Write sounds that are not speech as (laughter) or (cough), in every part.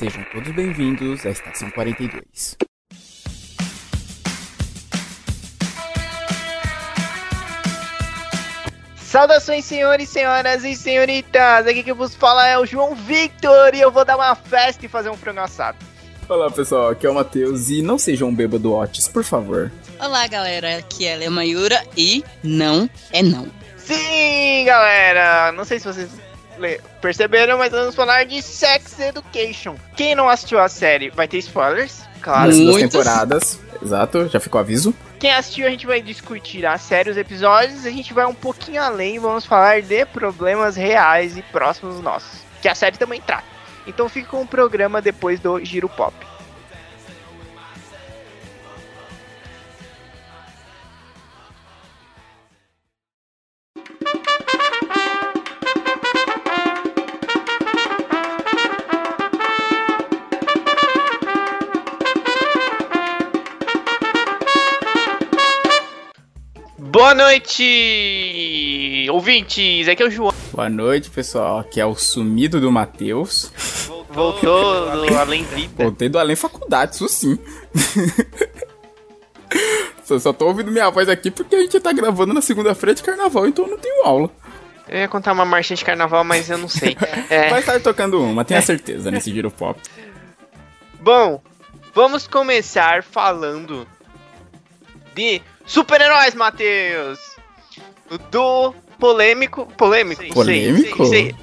Sejam todos bem-vindos à Estação 42. Saudações, senhores, senhoras e senhoritas! Aqui que vos fala é o João Victor e eu vou dar uma festa e fazer um frango assado. Olá pessoal, aqui é o Matheus e não sejam um bêbado Otis, por favor. Olá galera, aqui é a Lema Yura e não é não. Sim, galera! Não sei se vocês perceberam, mas vamos falar de Sex Education. Quem não assistiu a série vai ter spoilers, claro. As duas temporadas, exato, já ficou aviso. Quem assistiu, a gente vai discutir a série, os episódios, a gente vai um pouquinho além, vamos falar de problemas reais e próximos nossos, que a série também trata. Então fica com o programa depois do Giro Pop. Boa noite, ouvintes. Aqui é o João. Boa noite, pessoal. Aqui é o sumido do Matheus. Voltou do Além Vida. Voltei do Além Faculdade, isso sim. (laughs) só, só tô ouvindo minha voz aqui porque a gente tá gravando na segunda-feira de carnaval, então eu não tenho aula. Eu ia contar uma marchinha de carnaval, mas eu não sei. (laughs) É... Vai estar tocando uma, tenha certeza, nesse giro pop. Bom, vamos começar falando de super-heróis, Matheus! Do polêmico. Polêmico? Sim, polêmico? Sei, sei,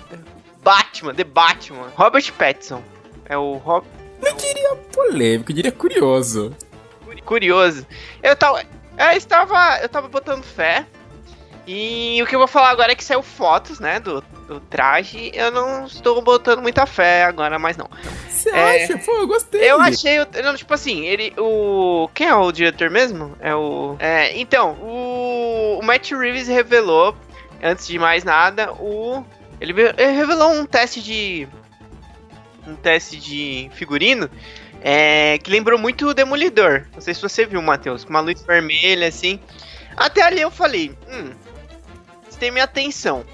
Batman, The Batman. Robert Pattinson. É o Rob. Não diria polêmico, eu diria curioso. Curioso. Eu tava. Eu estava. Eu tava botando fé. E o que eu vou falar agora é que saiu fotos, né, do, do traje. Eu não estou botando muita fé agora, mas não. Você é, acha? Pô, eu gostei. Eu achei. Não, tipo assim, ele. O. Quem é o diretor mesmo? É o. É, então, o, o Matt Reeves revelou, antes de mais nada, o. Ele, ele revelou um teste de. Um teste de figurino. É, que lembrou muito o Demolidor. Não sei se você viu, Matheus, com uma luz vermelha assim. Até ali eu falei, hum, isso tem minha atenção.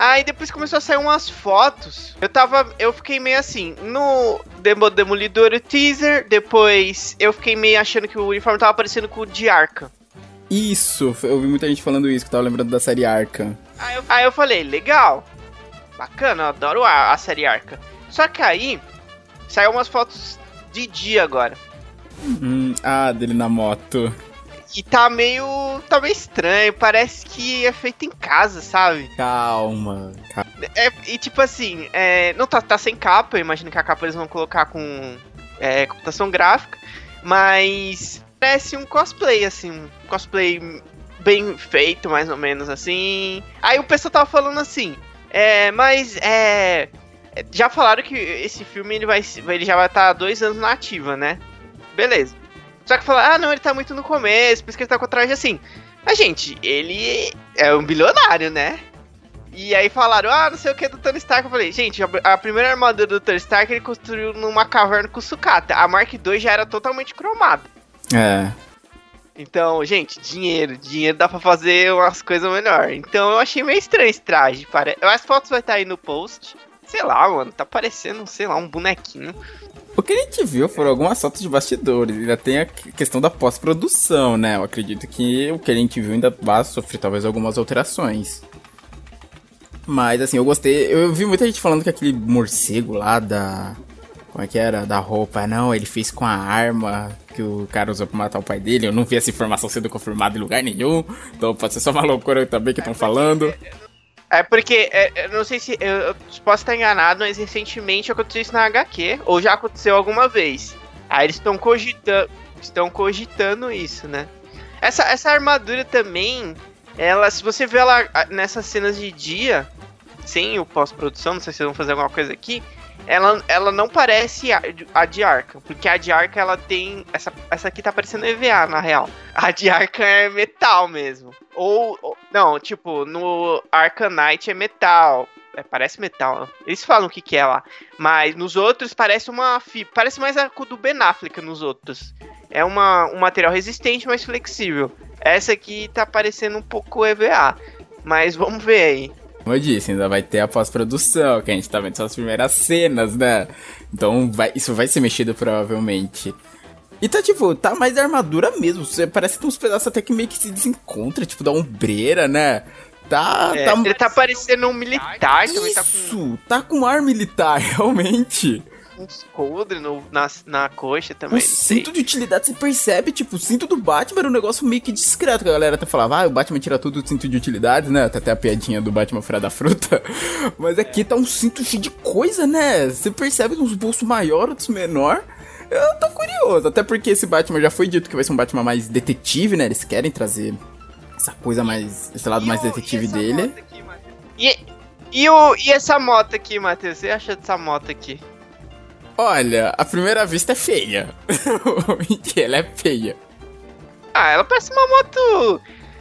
Aí depois começou a sair umas fotos. Eu tava. Eu fiquei meio assim. No Demo Demolidor o teaser. Depois eu fiquei meio achando que o uniforme tava parecendo com o de Arca. Isso, eu vi muita gente falando isso, que tava lembrando da série Arca. Aí eu, aí eu falei, legal. Bacana, eu adoro a, a série Arca. Só que aí saiu umas fotos de dia agora. Hum, ah, dele na moto. E tá meio. tá meio estranho. Parece que é feito em casa, sabe? Calma. calma. É, e tipo assim, é, não tá, tá sem capa. Eu imagino que a capa eles vão colocar com é, computação gráfica. Mas parece um cosplay, assim. Um cosplay bem feito, mais ou menos assim. Aí o pessoal tava falando assim. É, mas é. Já falaram que esse filme ele vai, ele já vai estar tá dois anos na ativa, né? Beleza. Só que fala, ah, não, ele tá muito no começo, por isso que ele tá com a traje assim. Mas, gente, ele é um bilionário, né? E aí falaram, ah, não sei o que do Tony Stark. Eu falei, gente, a primeira armadura do Tony Stark ele construiu numa caverna com sucata. A Mark II já era totalmente cromada. É. Então, gente, dinheiro. Dinheiro dá pra fazer umas coisas melhor. Então eu achei meio estranho esse traje. Pare... As fotos vai estar aí no post. Sei lá, mano, tá parecendo, sei lá, um bonequinho. O que a gente viu foram algumas fotos de bastidores. Ainda tem a questão da pós-produção, né? Eu acredito que o que a gente viu ainda vai sofrer talvez algumas alterações. Mas assim, eu gostei. Eu vi muita gente falando que aquele morcego lá da. Como é que era? Da roupa. Não, ele fez com a arma que o cara usou pra matar o pai dele. Eu não vi essa informação sendo confirmada em lugar nenhum. Então pode ser só uma loucura também que estão falando. É porque, é, eu não sei se. Eu, eu, posso estar enganado, mas recentemente aconteceu isso na HQ, ou já aconteceu alguma vez. Aí eles estão cogitando. Estão cogitando isso, né? Essa, essa armadura também, ela, se você vê ela nessas cenas de dia, sem o pós-produção, não sei se vão fazer alguma coisa aqui, ela, ela não parece a, de Arca, porque a de Arca ela tem. Essa, essa aqui tá parecendo EVA, na real. A de Arca é metal mesmo. Ou, ou não, tipo, no Arcanite é metal. É, parece metal. Eles falam o que, que é lá. Mas nos outros parece uma. Parece mais a do Ben Affleck nos outros. É uma, um material resistente, mas flexível. Essa aqui tá parecendo um pouco EVA. Mas vamos ver aí. Como eu disse, ainda vai ter a pós-produção, que a gente tá vendo só as primeiras cenas, né? Então vai, isso vai ser mexido provavelmente. E tá tipo, tá mais armadura mesmo. Parece que tem uns pedaços até que meio que se desencontra, tipo, da ombreira, né? Tá. É, tá ele tá parecendo um militar, também tá com Isso, tá com ar militar, (laughs) realmente. Uns coldre no, na, na coxa O também. sei. cinto de utilidade, você percebe, tipo, o cinto do Batman era um negócio meio que discreto, que a galera até falava, ah, o Batman tira tudo do cinto de utilidade, né? Até até a piadinha do Batman fora da fruta. (laughs) Mas aqui tá um cinto cheio de coisa, né? Você percebe uns bolsos maiores, outros menor. Eu tô curioso, até porque esse Batman já foi dito que vai ser um Batman mais detetive, né? Eles querem trazer essa coisa mais, esse lado mais E o- detetive e dele. aqui? E, e, o, e essa moto aqui, Matheus? Você acha dessa moto aqui? Olha, a primeira vista é feia. (laughs) Ela é feia. Ah, ela parece uma moto.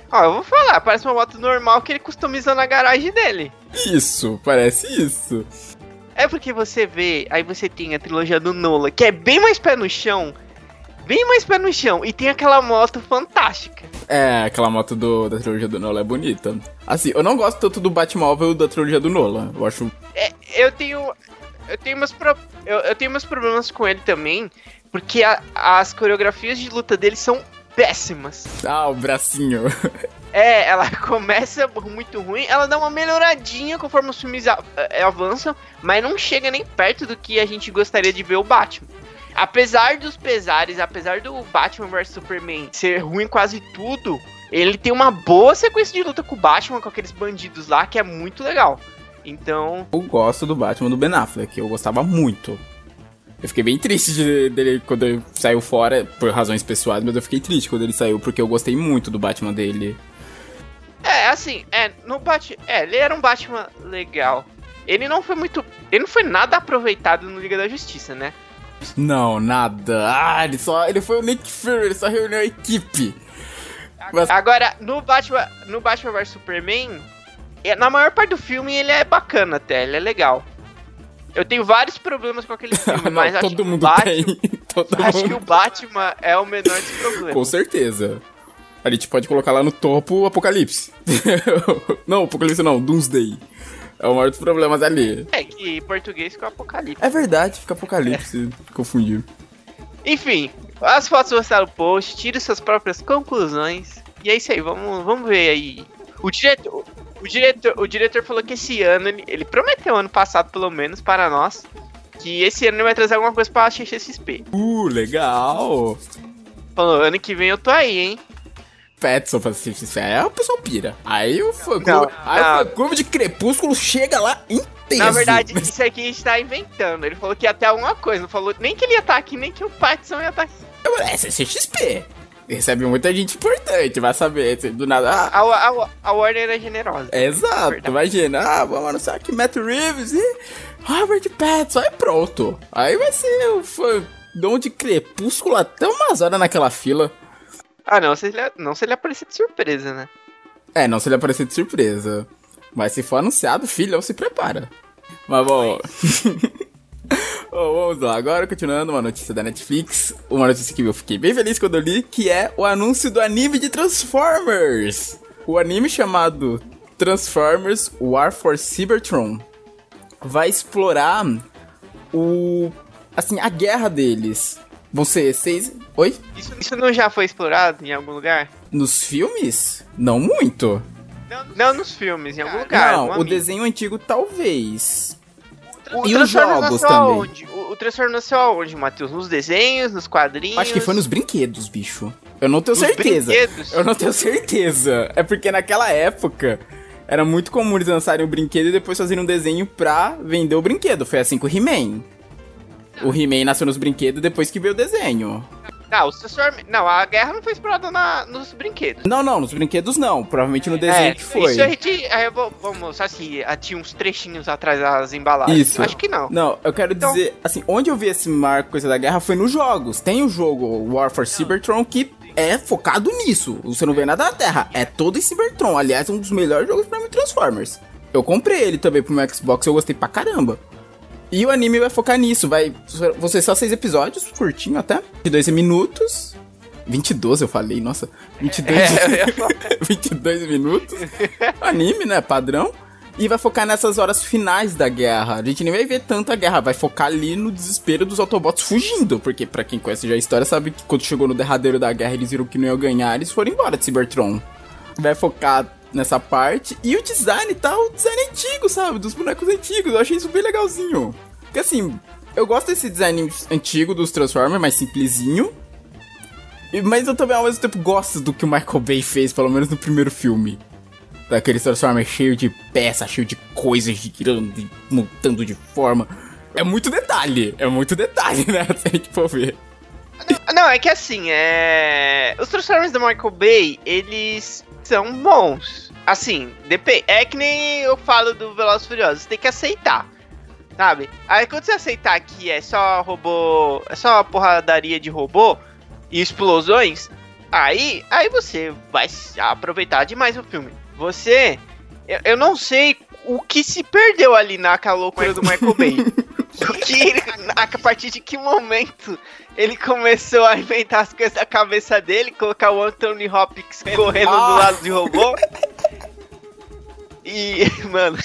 Ó, eu vou falar, parece uma moto normal que ele customizou na garagem dele. Isso, parece isso. É porque você vê, aí você tem a trilogia do Nola, que é bem mais pé no chão. Bem mais pé no chão. E tem aquela moto fantástica. É, aquela moto do, da trilogia do Nolan é bonita. Assim, eu não gosto tanto do Batmóvel da trilogia do Nolan. Eu acho. É, eu tenho. Eu tenho meus, pro, eu, eu tenho meus problemas com ele também. Porque a- as coreografias de luta dele são péssimas. Ah, o bracinho. (laughs) É, ela (laughs) começa muito ruim, ela dá uma melhoradinha conforme os filmes eh, avançam, mas não chega nem perto do que a gente gostaria de ver o Batman. Apesar dos pesares, apesar do Batman vs Superman ser ruim quase tudo, ele tem uma boa sequência de luta com o Batman, com aqueles bandidos lá, que é muito legal. Então, Eu gosto do Batman do Ben Affleck. Eu gostava muito. Eu fiquei bem triste de- dele quando ele saiu fora, por razões pessoais, mas eu fiquei triste quando ele saiu, porque eu gostei muito do Batman dele. é assim, é, no Batman, é, ele era um Batman legal. Ele não foi muito, ele não foi nada aproveitado no Liga da Justiça, né? Não, nada. Ah, ele só. Ele foi o Nick Fury, ele só reuniu a equipe. Mas- Agora, no Batman, no Batman vs Superman, na maior parte do filme ele é bacana até, ele é legal. Eu tenho vários problemas com aquele (laughs) filme, Não, mas acho todo que o mundo Batman, tem. (laughs) Todo acho que mundo. o Batman é o menor dos problemas. Com certeza. A gente pode colocar lá no topo o Apocalipse. (laughs) não, Apocalipse não, Doomsday. É o maior dos problemas ali. É que em português ficou apocalipse. É verdade, fica Apocalipse, confundir. Enfim, as fotos no post, tire suas próprias conclusões. E é isso aí, vamos, vamos ver aí. O diretor, o diretor, o diretor falou que esse ano, ele, ele prometeu ano passado pelo menos para nós, que esse ano ele vai trazer alguma coisa pra XXXP. Uh, legal. Falou, ano que vem eu tô aí, hein? Petson pra assistir isso aí, o pessoal pira. Aí o fã clube, aí o clube de Crepúsculo chega lá inteiro. Na verdade, isso aqui a gente tá inventando. Ele falou que ia ter alguma coisa, não falou nem que ele ia estar aqui, nem que o Pattinson ia estar aqui. É CXP. Recebe muita gente importante, vai saber. assim, Do nada. Ah, A, a, a Warner é generosa. é exato, Verdade. imagina. Ah, vamos anunciar aqui Matt Reeves e Robert Pattinson. Aí pronto. Aí vai ser o fandom de Crepúsculo até umas horas naquela fila. Ah, não, se ele, não se ele aparecer de surpresa, né? É, não se ele aparecer de surpresa. Mas se for anunciado, filhão, se prepara. Mas bom. (laughs) (laughs) Bom, vamos lá, agora continuando uma notícia da Netflix, uma notícia que eu fiquei bem feliz quando eu li, que é o anúncio do anime de Transformers. O anime chamado Transformers War for Cybertron vai explorar o assim, a guerra deles. Vão ser seis, oi? Isso, isso não já foi explorado em algum lugar? Nos filmes? Não muito. Não, não nos filmes, em algum lugar. Não, o amigo. desenho antigo talvez. O e os jogos também. aonde? O, o Transformers nasceu aonde, Matheus? Nos desenhos, nos quadrinhos? Acho que foi nos brinquedos, bicho. Eu não tenho Nos certeza. brinquedos? Eu não tenho certeza. É porque naquela época era muito comum eles lançarem o brinquedo e depois fazerem um desenho pra vender o brinquedo. Foi assim com o He-Man. O He-Man nasceu nos brinquedos depois que veio o desenho. Não, os Transformers... Não, a guerra não foi explorada na, nos brinquedos. Não, não, nos brinquedos não. Provavelmente no desenho é, que foi. Isso a gente... é, vo- vamos, se ah, tinha uns trechinhos atrás das embalagens. Isso. Acho que não. Não, eu quero Então- dizer, assim, onde eu vi esse marco coisa da guerra foi nos jogos. Tem o jogo War for Cybertron que é focado nisso. Você não vê nada da Terra, é todo em Cybertron. Aliás, é um dos melhores jogos pra mim Transformers. Eu comprei ele também pro meu Xbox, eu gostei pra caramba. E o anime vai focar nisso, vai vão ser só seis episódios, curtinho até, de 12 minutos. 22 eu falei, nossa, 22, É, eu ia (laughs) falar. 22 minutos. Anime, né, padrão. E vai focar nessas horas finais da guerra. A gente nem vai ver tanta guerra, vai focar ali no desespero dos Autobots fugindo. Porque, para quem conhece já a história, sabe que quando chegou no derradeiro da guerra, eles viram que não iam ganhar, eles foram embora de Cybertron. Vai focar nessa parte. E o design tá o design antigo, sabe? Dos bonecos antigos. Eu achei isso bem legalzinho. Porque assim, eu gosto desse design antigo dos Transformers, mais simplesinho. Mas eu também ao mesmo tempo gosto do que o Michael Bay fez, pelo menos no primeiro filme. Daqueles Transformers cheio de peça, cheio de coisas girando e mudando de forma. É muito detalhe, é muito detalhe, (laughs) né? Se a gente for ver. Não, é que assim, é. Os Transformers do Michael Bay, eles são bons. Assim, depende. É que nem eu falo do Velozes Furiosos, tem que aceitar. Sabe? Aí quando você aceitar que é só robô. É só porradaria de robô e explosões, aí, aí você vai aproveitar demais o filme. Você. Eu, eu não sei o que se perdeu ali naquela loucura do Michael Bay. (laughs) que, a partir de que momento ele começou a inventar as coisas da cabeça dele, colocar o Anthony Hopkins correndo ah. do lado de robô. E, (laughs) mano.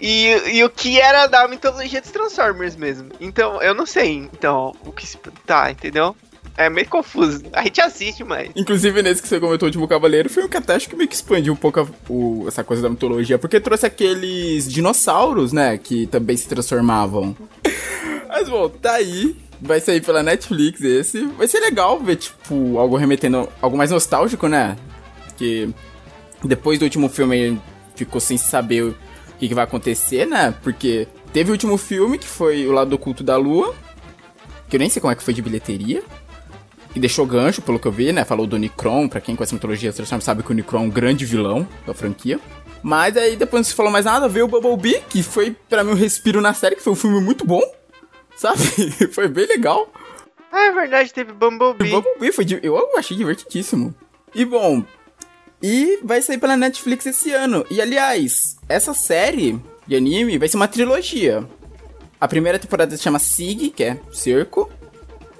E, e o que era da mitologia dos Transformers mesmo. Então, eu não sei. Então, o que se. Tá, entendeu? É meio confuso. A gente assiste, mas. Inclusive, nesse que você comentou, o último Cavaleiro, foi um que até acho que meio que expandiu um pouco a, o, essa coisa da mitologia, porque trouxe aqueles dinossauros, né? Que também se transformavam. (laughs) mas bom, tá aí. Vai sair pela Netflix esse. Vai ser legal ver, tipo, algo remetendo. algo mais nostálgico, né? Que depois do último filme ficou sem saber o que, que vai acontecer, né? Porque teve o último filme, que foi O Lado Oculto da Lua. Que eu nem sei como é que foi de bilheteria e deixou gancho, pelo que eu vi, né? Falou do Necron, pra quem conhece a mitologia Transformers sabe que o Necron é um grande vilão da franquia. Mas aí depois não se falou mais nada, veio o Bumblebee, que foi para mim um respiro na série, que foi um filme muito bom, sabe? (laughs) foi bem legal. Ah, é verdade, teve Bumblebee. O Bumblebee foi, eu achei divertidíssimo. E bom, e vai sair pela Netflix esse ano. E aliás, essa série de anime vai ser uma trilogia. A primeira temporada se chama Sig, que é Cerco.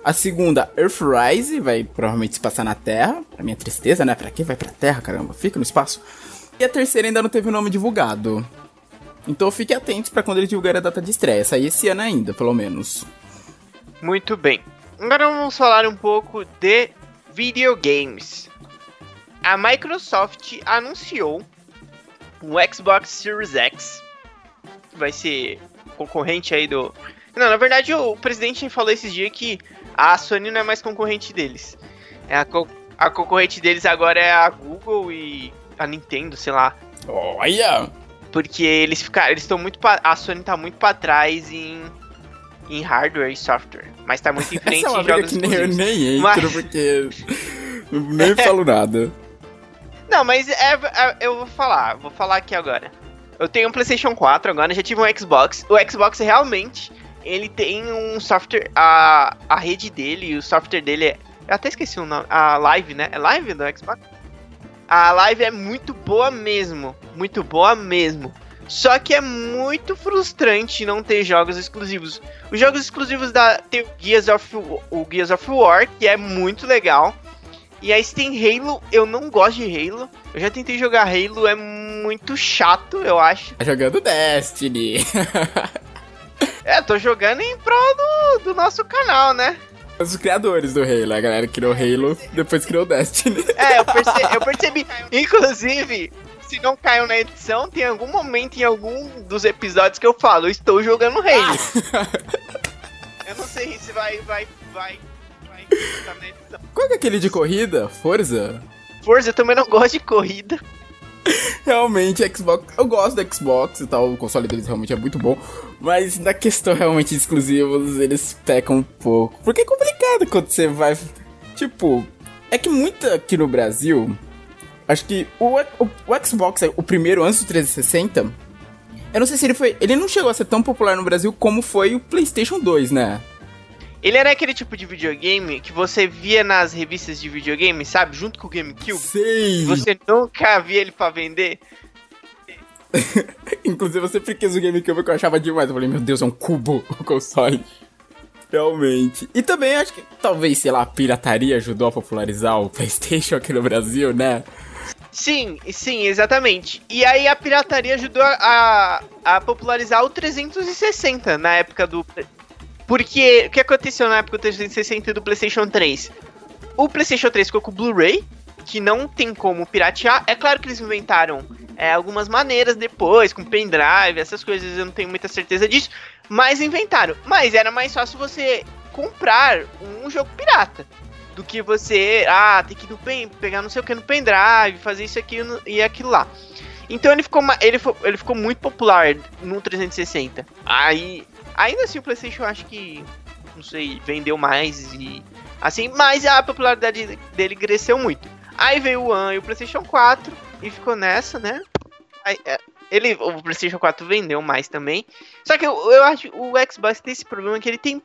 A segunda, Earthrise, vai provavelmente se passar na Terra. Pra minha tristeza, né? Pra quem vai pra Terra, caramba? Fica no espaço. E a terceira ainda não teve o nome divulgado. Então fique atentos para quando ele divulgar a data de estreia. Sair esse ano ainda, pelo menos. Muito bem. Agora vamos falar um pouco de videogames. A Microsoft anunciou o Xbox Series X. Vai ser concorrente aí do. Não, na verdade o presidente falou esses dias que a Sony não é mais concorrente deles. É a, co a concorrente deles agora é a Google e a Nintendo, sei lá. Olha! Porque eles ficaram. Eles estão muito. Pra, a Sony tá muito pra trás em. Em hardware e software. Mas tá muito em frente Essa é em jogos que nem, eu nem entro, mas... porque. nem falo nada. (laughs) Não, mas é, é, eu vou falar, vou falar aqui agora. Eu tenho um PlayStation 4 agora, já tive um Xbox. O Xbox realmente ele tem um software, a, a rede dele, o software dele é. Eu até esqueci o nome. A Live, né? É Live do Xbox? A Live é muito boa mesmo. Muito boa mesmo. Só que é muito frustrante não ter jogos exclusivos. Os jogos exclusivos da tem o Gears of o Gears of War, que é muito legal. E aí se tem Halo, eu não gosto de Halo. Eu já tentei jogar Halo, é muito chato, eu acho. Tá jogando Destiny. (laughs) (laughs) É, tô jogando em prol do, do nosso canal, né? Os criadores do Halo, a galera criou Halo, depois criou Destiny. (laughs) É, eu, perce eu percebi. Inclusive, se não caiu na edição, tem algum momento em algum dos episódios que eu falo, estou jogando Halo. (laughs) eu não sei se vai, vai, vai, vai na edição. Qual é aquele de corrida? Forza? Forza, eu também não gosto de corrida. (laughs) realmente, Xbox. Eu gosto do Xbox e tal, o console deles realmente é muito bom. Mas na questão realmente de exclusivos, eles pecam um pouco. Porque é complicado quando você vai. Tipo, é que muita aqui no Brasil. Acho que o, o, o Xbox, o primeiro antes do 360. Eu não sei se ele foi. Ele não chegou a ser tão popular no Brasil como foi o PlayStation 2, né? Ele era aquele tipo de videogame que você via nas revistas de videogame, sabe? Junto com o GameCube. Sei! Você nunca via ele pra vender. (laughs) Inclusive, você quis o GameCube que eu achava demais. Eu falei, meu Deus, é um cubo (laughs) o console. Realmente. E também acho que talvez, sei lá, a pirataria ajudou a popularizar o (laughs) PlayStation aqui no Brasil, né? Sim, sim, exatamente. E aí a pirataria ajudou a, a popularizar o 360 na época do. Porque o que aconteceu na época do 360 e do PlayStation 3? O PlayStation 3 ficou com o Blu-ray, que não tem como piratear. É claro que eles inventaram é, algumas maneiras depois, com pendrive, essas coisas, eu não tenho muita certeza disso. Mas inventaram. Mas era mais fácil você comprar um jogo pirata do que você, ah, tem que no pen, pegar não sei o que no pendrive, fazer isso aqui e aquilo lá. Então ele ficou, ele, ele ficou muito popular no 360. Aí, ainda assim o PlayStation acho que, não sei, vendeu mais e assim, mas a popularidade dele cresceu muito. Aí veio o One e o PlayStation 4 e ficou nessa, né? Aí, é, ele, o PlayStation 4 vendeu mais também. Só que eu, eu acho o Xbox tem esse problema que ele tem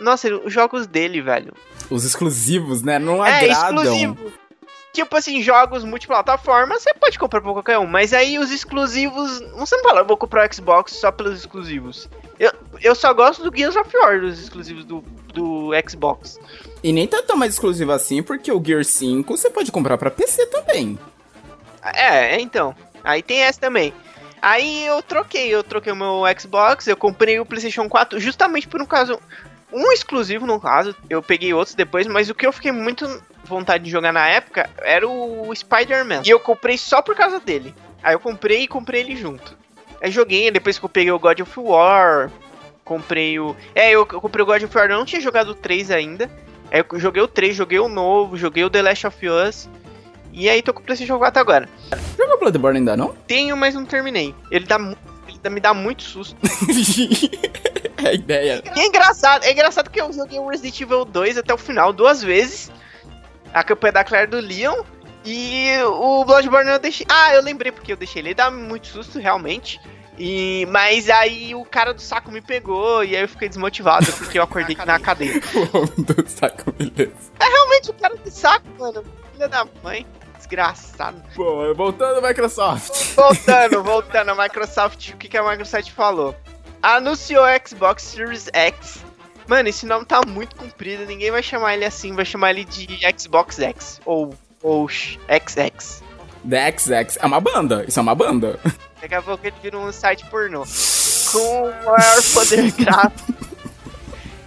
nossa, os jogos dele, velho. Os exclusivos, né? Não é, agradam. Exclusivo. Tipo assim, jogos multiplataforma, você pode comprar pra qualquer um, mas aí os exclusivos. Você não fala, eu vou comprar o Xbox só pelos exclusivos. Eu, eu só gosto do Gears of War, dos exclusivos do, do Xbox. E nem tá tão mais exclusivo assim, porque o Gear 5 você pode comprar pra PC também. É, é, então. Aí tem essa também. Aí eu troquei, eu troquei o meu Xbox, eu comprei o PlayStation 4 justamente por um caso um exclusivo no caso, eu peguei outros depois, mas o que eu fiquei muito vontade de jogar na época era o Spider-Man. E eu comprei só por causa dele. Aí eu comprei e comprei ele junto. Aí joguei, depois que eu peguei o God of War, comprei o. É, eu, eu comprei o God of War, eu não tinha jogado o 3 ainda. Aí eu joguei o 3, joguei o novo, joguei o The Last of Us. E aí tô com o PlayStation 4 agora. Jogou Bloodborne ainda não? Tenho, mas não terminei. Ele dá, ele me dá muito susto. (laughs) é (laughs) a ideia. E é engraçado, é engraçado que eu joguei o Resident Evil 2 até o final duas vezes. A campanha da Claire do Leon. E o Bloodborne eu deixei. Ah, eu lembrei porque eu deixei ele. Dá muito susto, realmente. E, mas aí o cara do saco me pegou e aí eu fiquei desmotivado porque eu acordei (laughs) na cadeia. o homem do saco, beleza. É realmente o cara do saco, mano. Filha da mãe. Desgraçado. Bom, voltando ao Microsoft. Voltando, voltando. A Microsoft, o que, que a Microsoft falou? Anunciou Xbox Series X. Mano, esse nome tá muito comprido, ninguém vai chamar ele assim, vai chamar ele de Xbox X ou ou XX. The XX é uma banda, isso é uma banda. (laughs) Daqui a pouco ele vira um site pornô. (laughs) Com o maior poder gráfico.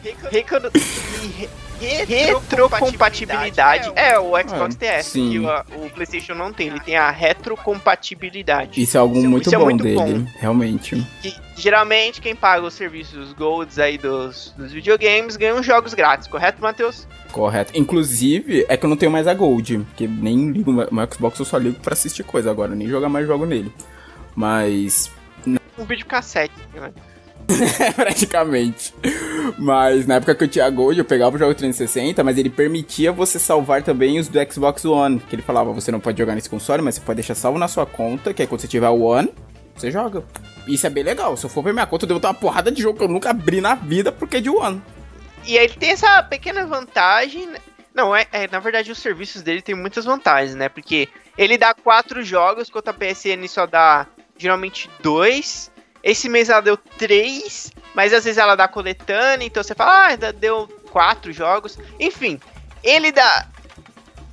(laughs) retrocompatibilidade. É, o Xbox tem essa, que o, o, PlayStation não tem. Ele tem a retrocompatibilidade. Isso é algo isso, muito isso bom é muito dele, bom. realmente. Que, geralmente, quem paga os serviços Golds aí dos, dos videogames ganha os jogos grátis, correto, Matheus? Correto. Inclusive, é que eu não tenho mais a Gold, porque nem ligo no Xbox, eu só ligo pra assistir coisa agora, nem jogar mais jogo nele. Mas. Um vídeo cassete, né? (laughs) Praticamente. Mas na época que eu tinha Gold, eu pegava o jogo 360, mas ele permitia você salvar também os do Xbox One. Que ele falava, você não pode jogar nesse console, mas você pode deixar salvo na sua conta, que aí quando você tiver o One, você joga. Isso é bem legal. Se eu for ver minha conta, eu devo ter uma porrada de jogo que eu nunca abri na vida porque é de One. E ele tem essa pequena vantagem. Né? Não, é, é, na verdade os serviços dele tem muitas vantagens, né? Porque ele dá quatro jogos, enquanto a PSN só dá geralmente dois. Esse mês ela deu três, mas às vezes ela dá coletânea, então você fala, ah, deu quatro jogos. Enfim, ele dá.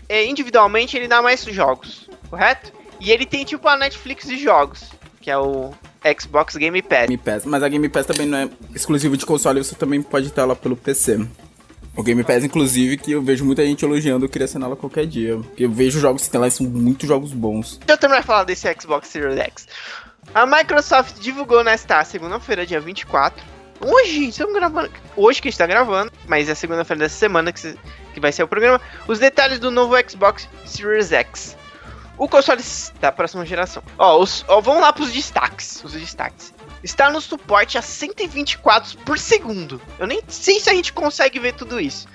É, individualmente ele dá mais jogos, correto? E ele tem tipo a Netflix de jogos, que é o Xbox Game Pass. Game Pass. Mas a Game Pass também não é exclusivo de console, você também pode ter ela pelo PC. O Game Pass, inclusive, que eu vejo muita gente elogiando, eu queria assinar ela qualquer dia. Porque eu vejo jogos que tem lá e são muitos jogos bons. Eu terminar de falar desse Xbox Series X. A Microsoft divulgou nesta segunda-feira, dia 24. Hoje, estamos gravando. Hoje que está gravando, mas é segunda-feira dessa semana que, que vai ser o programa. Os detalhes do novo Xbox Series X. O console da próxima geração. Ó, os, ó vamos lá para os destaques. Os destaques. Está no suporte a 120 quadros por segundo. Eu nem sei se a gente consegue ver tudo isso.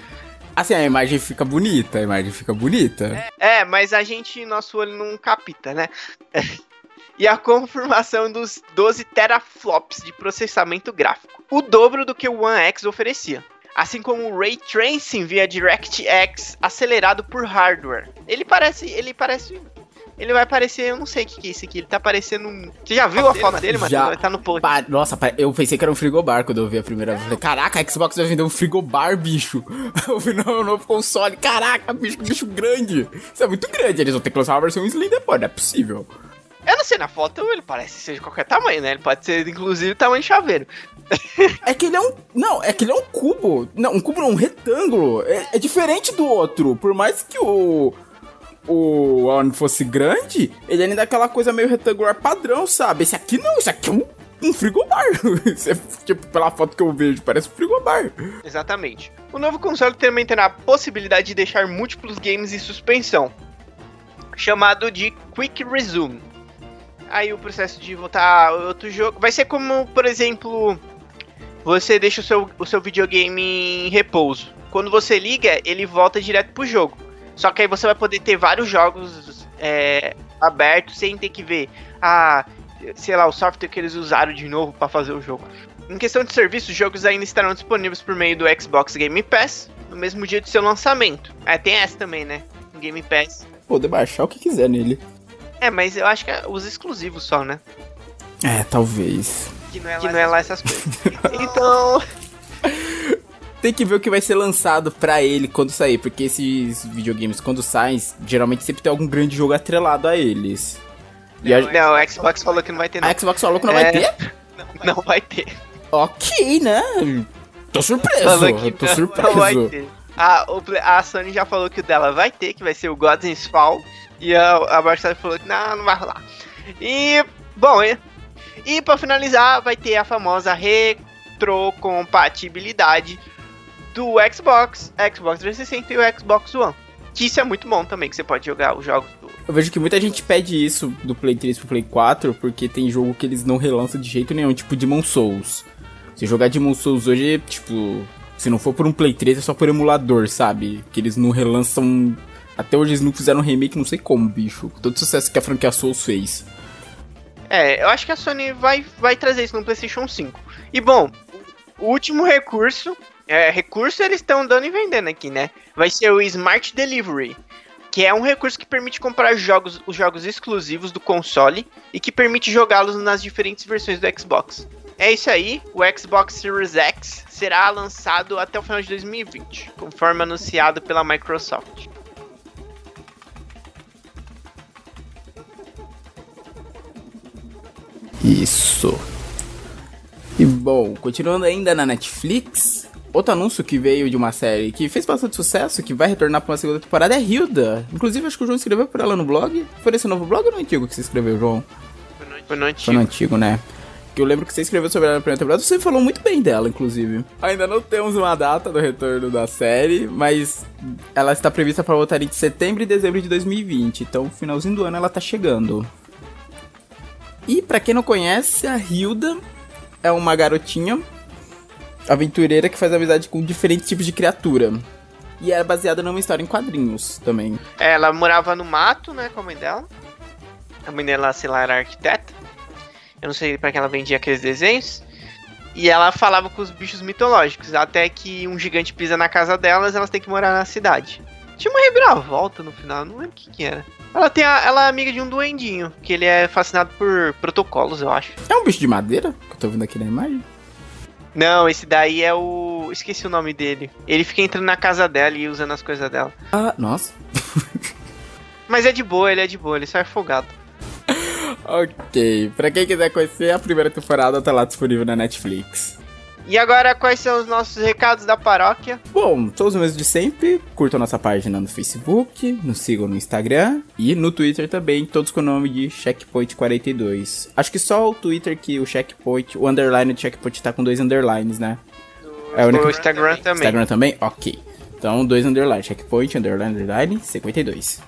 Assim, a imagem fica bonita, a imagem fica bonita. É, é mas a gente, nosso olho não capta, né? (laughs) e a confirmação dos 12 teraflops de processamento gráfico, o dobro do que o One X oferecia. Assim como o Ray Tracing via DirectX acelerado por hardware. Ele parece, ele parece ele vai parecer, eu não sei o que, que é isso aqui. Ele tá parecendo um. Você já viu a foto dele, Matheus? Já. Vai estar no post. Pa- Nossa, eu pensei que era um frigobar quando eu vi a primeira vez. Caraca, a Xbox vai vender um frigobar, bicho. (laughs) Eu vi no novo console. Caraca, bicho, bicho grande. Isso é muito grande. Eles vão ter que lançar uma versão Slim depois, não é possível. Eu não sei, na foto ele parece ser de qualquer tamanho, né? Ele pode ser, inclusive, tamanho chaveiro. É que ele é um. Não, é que ele é um cubo. Não, um cubo não, um retângulo. É, é diferente do outro. Por mais que o. O One fosse grande, ele ainda é aquela coisa meio retangular padrão, sabe? Esse aqui não, esse aqui é um, um frigobar. (laughs) É, tipo, pela foto que eu vejo, parece um frigobar. Exatamente. O novo console também terá a possibilidade de deixar múltiplos games em suspensão, chamado de Quick Resume. Aí o processo de voltar a outro jogo vai ser como, por exemplo, você deixa o seu, o seu videogame em repouso. Quando você liga, ele volta direto pro jogo. Só que aí você vai poder ter vários jogos é, abertos sem ter que ver, ah, sei lá, o software que eles usaram de novo para fazer o jogo. Em questão de serviço, os jogos ainda estarão disponíveis por meio do Xbox Game Pass no mesmo dia de seu lançamento. É, tem essa também, né? Game Pass. Poder baixar o que quiser nele. É, mas eu acho que é os exclusivos só, né? É, talvez. Que não é lá, que não é lá essas coisas. (laughs) então, (laughs) Tem que ver o que vai ser lançado pra ele quando sair, porque esses videogames, quando saem, geralmente sempre tem algum grande jogo atrelado a eles. E a, não, o Xbox falou que não vai ter. Não. a Xbox falou que não É. vai ter? (laughs) Não vai ter. Ok, né? Tô surpreso, Falou que tô não, não vai surpreso. ter. A, o Play- a Sony já falou que o dela vai ter, que vai ser o God's Fall. E a, a Microsoft falou que não, não vai rolar. E, bom, e, e pra finalizar, vai ter a famosa retrocompatibilidade do Xbox, Xbox 360 e o Xbox One. Que isso é muito bom também, que você pode jogar os jogos do. Eu vejo que muita gente pede isso do Play 3 pro Play 4, porque tem jogo que eles não relançam de jeito nenhum, tipo Demon Souls. Se jogar Demon Souls hoje, tipo, se não for por um Play 3, é só por emulador, sabe? Que eles não relançam. Até hoje eles não fizeram um remake, não sei como, bicho. Todo o sucesso que a franquia Souls fez. É, eu acho que a Sony vai, vai trazer isso no PlayStation 5. E bom, o último recurso, é, recurso eles estão dando e vendendo aqui, né? Vai ser o Smart Delivery, que é um recurso que permite comprar jogos, os jogos exclusivos do console e que permite jogá-los nas diferentes versões do Xbox. É isso aí, o Xbox Series X será lançado até o final de 2020, conforme anunciado pela Microsoft. Isso. E bom, continuando ainda na Netflix, outro anúncio que veio de uma série que fez bastante sucesso, que vai retornar para uma segunda temporada, é Hilda. Inclusive, acho que o João escreveu por ela no blog. Foi nesse novo blog ou no antigo que você escreveu, João? Foi no antigo. Foi no antigo, né? Que eu lembro que você escreveu sobre ela na primeira temporada. Você falou muito bem dela, inclusive. Ainda não temos uma data do retorno da série, mas ela está prevista para voltar em setembro e dezembro de 2020. Então, finalzinho do ano ela tá chegando. E pra quem não conhece, a Hilda é uma garotinha aventureira que faz amizade com diferentes tipos de criatura. E é baseada numa história em quadrinhos também. Ela morava no mato, né, com a mãe dela. A mãe dela, sei lá, era arquiteta. Eu não sei pra que ela vendia aqueles desenhos. E ela falava com os bichos mitológicos. Até que um gigante pisa na casa delas, elas têm que morar na cidade. Tinha uma reviravolta no final, não lembro o que, que era. Ela, tem a- ela é amiga de um duendinho, que ele é fascinado por protocolos, eu acho. É um bicho de madeira, que eu tô vendo aqui na imagem. Não, esse daí é o. Esqueci o nome dele. Ele fica entrando na casa dela e usando as coisas dela. Ah, nossa. (laughs) Mas é de boa, ele é de boa, ele só é folgado. (laughs) Ok, pra quem quiser conhecer, a primeira temporada tá lá disponível na Netflix. E agora, quais são os nossos recados da paróquia? Bom, são os mesmos de sempre. Curtam nossa página no Facebook, nos sigam no Instagram e no Twitter também, todos com o nome de Checkpoint42. Acho que só o Twitter que o Checkpoint, o underline do Checkpoint tá com dois underlines, né? É o único- O Instagram também. Instagram também? Ok. Então, dois underline, Checkpoint, underline, underline, 52.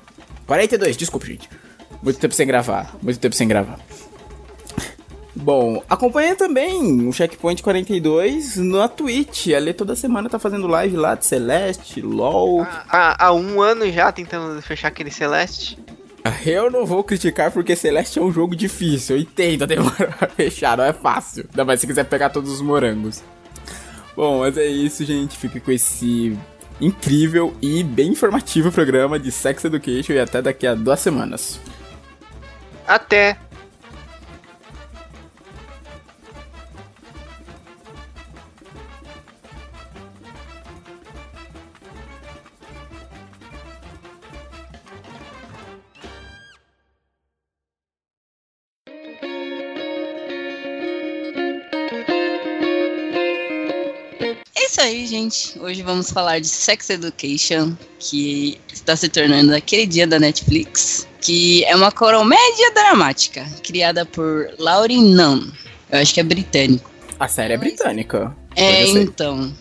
42, desculpa, gente. Muito tempo sem gravar, muito tempo sem gravar. Bom, acompanha também o Checkpoint 42 na Twitch. Ali toda semana tá fazendo live lá de Celeste, LOL. Há, há um ano já tentando fechar aquele Celeste. Eu não vou criticar porque Celeste é um jogo difícil. Eu entendo a demora pra fechar, não é fácil. Ainda mais se quiser pegar todos os morangos. Bom, mas é isso, gente. Fique com esse incrível e bem informativo programa de Sex Education e até daqui a duas semanas. Até. Aí, gente. Hoje vamos falar de Sex Education, que está se tornando a queridinha da Netflix, que é uma comédia dramática, criada por Lauren Nunn. Eu acho que é britânico. A série é britânica. É, então.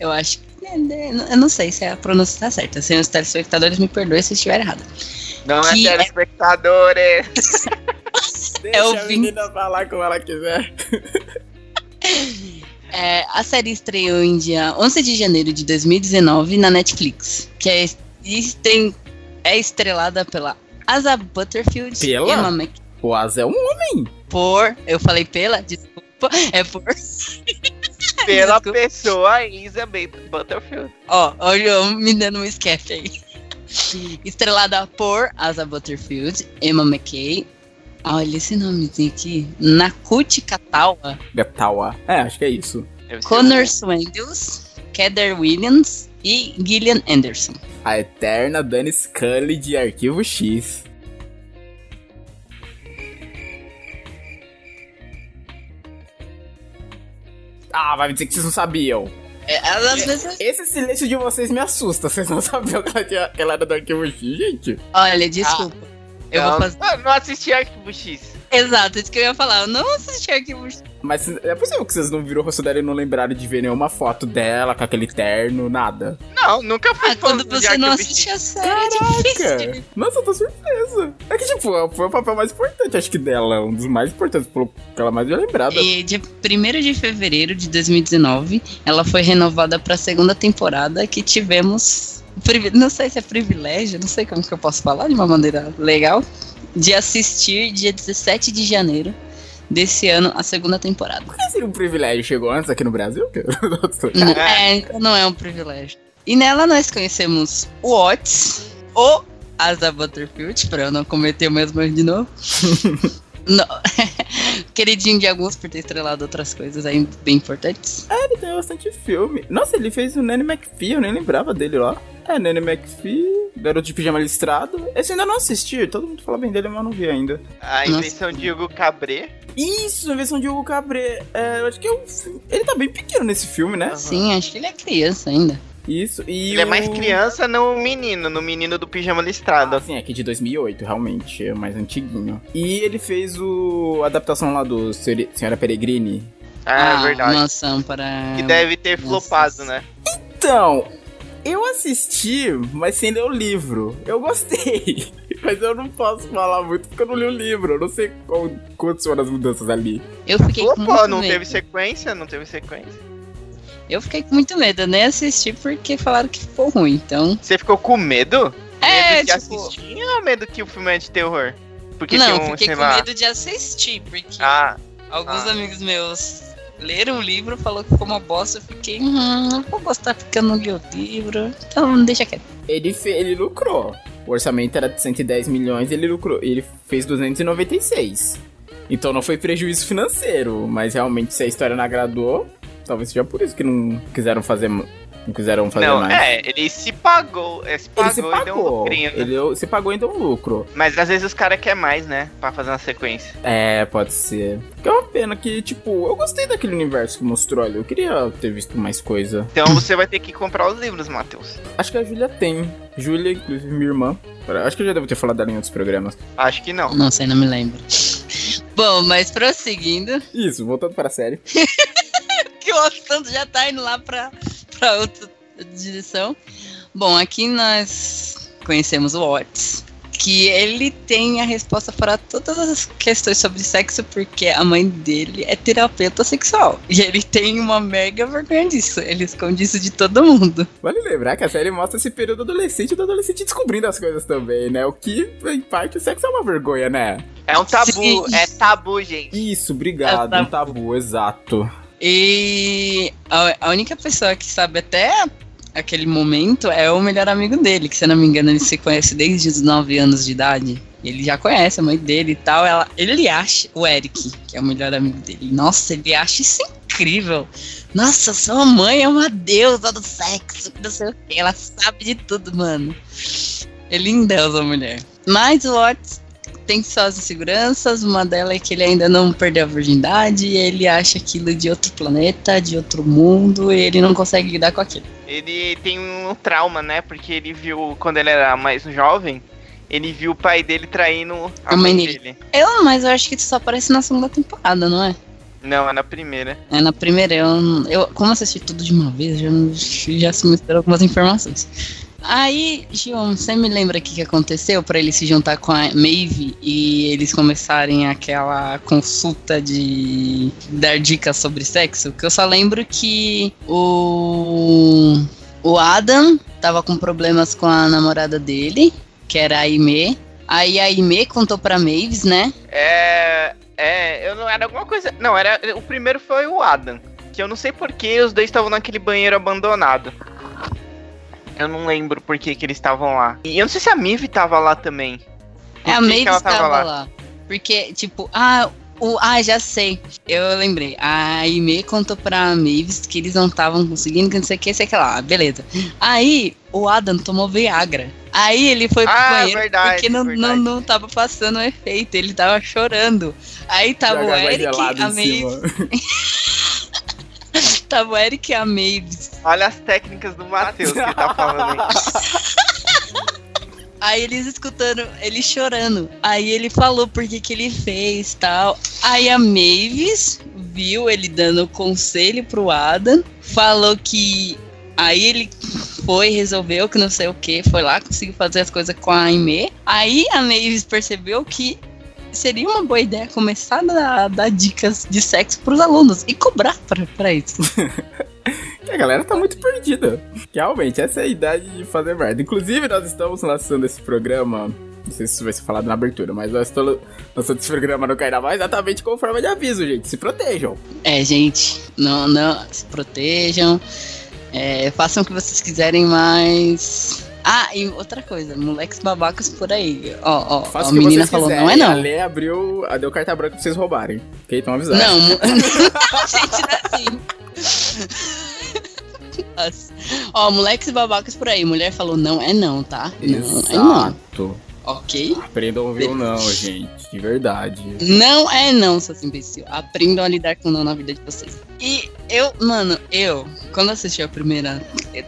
Eu acho que. é, Eu não sei se a pronúncia tá certa. Se os telespectadores me perdoem se eu estiver errado. Não é Que é- telespectadores. (laughs) Deixa eu a vim- menina falar como ela quiser. É, a série estreou em dia 11 de janeiro de 2019 na Netflix, que é, e tem, é estrelada pela Asa Butterfield Pela? Emma Mc, O Asa é um homem. por, eu falei pela, desculpa, é por, (laughs) Pela Desculpa. pessoa Isa Butterfield. ó, olha eu me dando um escape aí. Estrelada por Asa Butterfield, Emma McKay, olha esse nomezinho aqui, Nakuti Katawa, Gatawa. É, acho que é isso. Connor Swindles, Heather Williams e Gillian Anderson. A eterna Dani Scully de Arquivo X. Ah, vai me dizer que vocês não sabiam. É, às vezes Esse silêncio de vocês me assusta. Vocês não (laughs) sabiam que ela, tinha- que ela era do Arquivo X, gente? Olha, desculpa. Eu não, vou fazer. Ah, não assisti Arquivo X. Exato, isso que eu ia falar. Eu não assisti Arquivo X. Mas é possível que vocês não viram o rosto dela e não lembraram de ver nenhuma foto dela com aquele terno, nada. Não, nunca fui Ah, quando você não assiste a série, é difícil. Caraca! Nossa, eu tô surpresa. É que, tipo, foi o papel mais importante, acho que dela. Um dos mais importantes, pelo que ela mais é lembrada. E dia 1 de fevereiro de 2019, ela foi renovada pra segunda temporada que tivemos. Não sei se é privilégio, não sei como que eu posso falar de uma maneira legal. De assistir dia 17 de janeiro desse ano a segunda temporada. Seria um privilégio? Chegou antes aqui no Brasil? (laughs) Não, é, então não é um privilégio. E nela nós conhecemos o Otis, o Asa Butterfield, pra eu não cometer o mesmo erro de novo. (laughs) Não. (laughs) (laughs) Queridinho de alguns por ter estrelado outras coisas aí bem importantes. ele tem bastante filme. Nossa, ele fez o Nanny McPhee, eu nem lembrava dele lá. É, Nanny McPhee, Garoto de Pijama Listrado. Esse eu ainda não assisti, todo mundo fala bem dele, mas eu não vi ainda. A Nossa. invenção de Hugo Cabré. Isso, a versão de Hugo Cabré. É, eu acho que é um Ele tá bem pequeno nesse filme, né? Sim, acho que ele é criança ainda. Isso, e Ele é o- mais criança no menino, no menino do pijama listrado. Ah, sim, é que de 2008, realmente, é mais antiguinho. E ele fez o a adaptação lá do Seri- Senhora Peregrine. Ah, é verdade. Mansão para. Que deve ter Nossa. flopado, né? Então, eu assisti, mas sem ler o livro. Eu gostei, (laughs) mas eu não posso falar muito porque eu não li o livro. Eu não sei qual, quantas foram as mudanças ali. Eu fiquei muito não medo. teve sequência, não teve sequência. Eu fiquei com muito medo. Eu nem assisti porque falaram que ficou ruim. Então. Você ficou com medo? É, medo de tipo. assistir ou medo que o filme é de terror? Porque não, tem um, fiquei sei com lá... medo de assistir, porque Ah, alguns ah. amigos meus leram o livro, falou que ficou uma bosta. Eu fiquei, hum, não vou gostar porque eu não li o livro. Então deixa quieto. Ele, ele lucrou. O orçamento era de 110 milhões, ele lucrou. Ele fez 296. Então não foi prejuízo financeiro, mas realmente se a história não agradou, talvez seja por isso que não quiseram fazer, não quiseram fazer não, mais. é, ele se pagou, é, se Ele pagou se e deu um pagou. lucrinho, né? Ele se pagou e deu um lucro. Mas às vezes os caras querem mais, né? Pra fazer uma sequência. É, pode ser. Que é uma pena que, tipo, eu gostei daquele universo que mostrou ali. Eu queria ter visto mais coisa. Então você vai ter que comprar os livros, Matheus. Acho que a Júlia tem. Júlia, inclusive minha irmã. Acho que eu já devo ter falado dela em outros programas. Acho que não. Não sei, não me lembro. (laughs) Bom, mas prosseguindo, Isso, voltando para a série. (laughs) que o Santos já tá indo lá pra, pra outra direção. Bom, aqui nós conhecemos o Otis, que ele tem a resposta para todas as questões sobre sexo, porque a mãe dele é terapeuta sexual. E ele tem uma mega vergonha disso. Ele esconde isso de todo mundo. Vale lembrar que a série mostra esse período adolescente do adolescente descobrindo as coisas também, né? O que, em parte, o sexo é uma vergonha, né? É um tabu, Sim. é tabu, gente. Isso, obrigado. É um tabu, exato. E a, a única pessoa que sabe até aquele momento é o melhor amigo dele, que se eu não me engano ele se conhece desde os 9 anos de idade. Ele já conhece a mãe dele e tal. Ela, ele acha, o Eric, que é o melhor amigo dele, nossa, ele acha isso incrível. Nossa, sua mãe é uma deusa do sexo, não sei o que. Ela sabe de tudo, mano. Ele endeusa a mulher. Mas o Otis tem suas inseguranças, uma delas é que ele ainda não perdeu a virgindade, e ele acha aquilo de outro planeta, de outro mundo, e ele não consegue lidar com aquilo. Ele tem um trauma, né? Porque ele viu, quando ele era mais jovem, ele viu o pai dele traindo a, A mãe mãe dele. dele. Eu, mas eu acho que isso só aparece na segunda temporada, não é? Não, é na primeira. É na primeira, eu, eu como assisti tudo de uma vez, já, já se misturam algumas informações. Aí, Gion, você me lembra o que, que aconteceu pra ele se juntar com a Maeve e eles começarem aquela consulta de dar dicas sobre sexo? Que eu só lembro que o, o Adam tava com problemas com a namorada dele, que era a Aimee. Aí a Aimee contou pra Maeve, né? É. É, eu não era alguma coisa. Não, era. O primeiro foi o Adam. Que eu não sei porquê os dois estavam naquele banheiro abandonado. Eu não lembro por que que eles estavam lá. E eu não sei se a Mive tava lá também. Por É, a Maeve estava lá? Porque, tipo, ah, o, ah, já sei. Eu lembrei. A Aimee contou pra Mavis que eles não estavam conseguindo, que não sei o que, sei o que lá. Beleza. Aí, o Adam tomou Viagra. Aí ele foi pro Ah, banheiro verdade, porque não, verdade. não, não tava passando o efeito, ele tava chorando. Aí tava o Eric, a Mavis. (laughs) Tava o Eric e a Mavis. Olha as técnicas do Matheus que tá falando aí. (laughs) Aí eles escutando, ele chorando. Aí ele falou por que que ele fez tal. Aí a Mavis viu ele dando conselho pro Adam. Falou que. Aí ele foi, resolveu que não sei o que. Foi lá, conseguiu fazer as coisas com a Aimee. Aí a Mavis percebeu que seria uma boa ideia começar a dar, dicas de sexo pros alunos e cobrar pra, pra isso. (laughs) A galera tá muito perdida. Realmente, essa é a idade de fazer merda. Inclusive, nós estamos lançando esse programa. Não sei se isso vai ser falado na abertura, mas nós estamos lançando esse programa no Carnaval exatamente como forma de aviso, gente. Se protejam. É, gente, não, não, se protejam, é, façam o que vocês quiserem, mas. Ah, e outra coisa, moleques babacas por aí. Ó, ó, Faça a menina falou, quiserem. não é não. A Lê abriu, deu carta branca pra vocês roubarem. Ok? Então avisados. Não, (laughs) (laughs) gente, não é assim. Nossa. Ó, moleques babacas por aí. Mulher falou, não é não, tá? Não é não. Ok? Aprendam a ouvir ou não, gente. De verdade. Não é não, seus imbecil. Aprendam a lidar com não na vida de vocês. E eu, mano, eu, quando assisti a primeira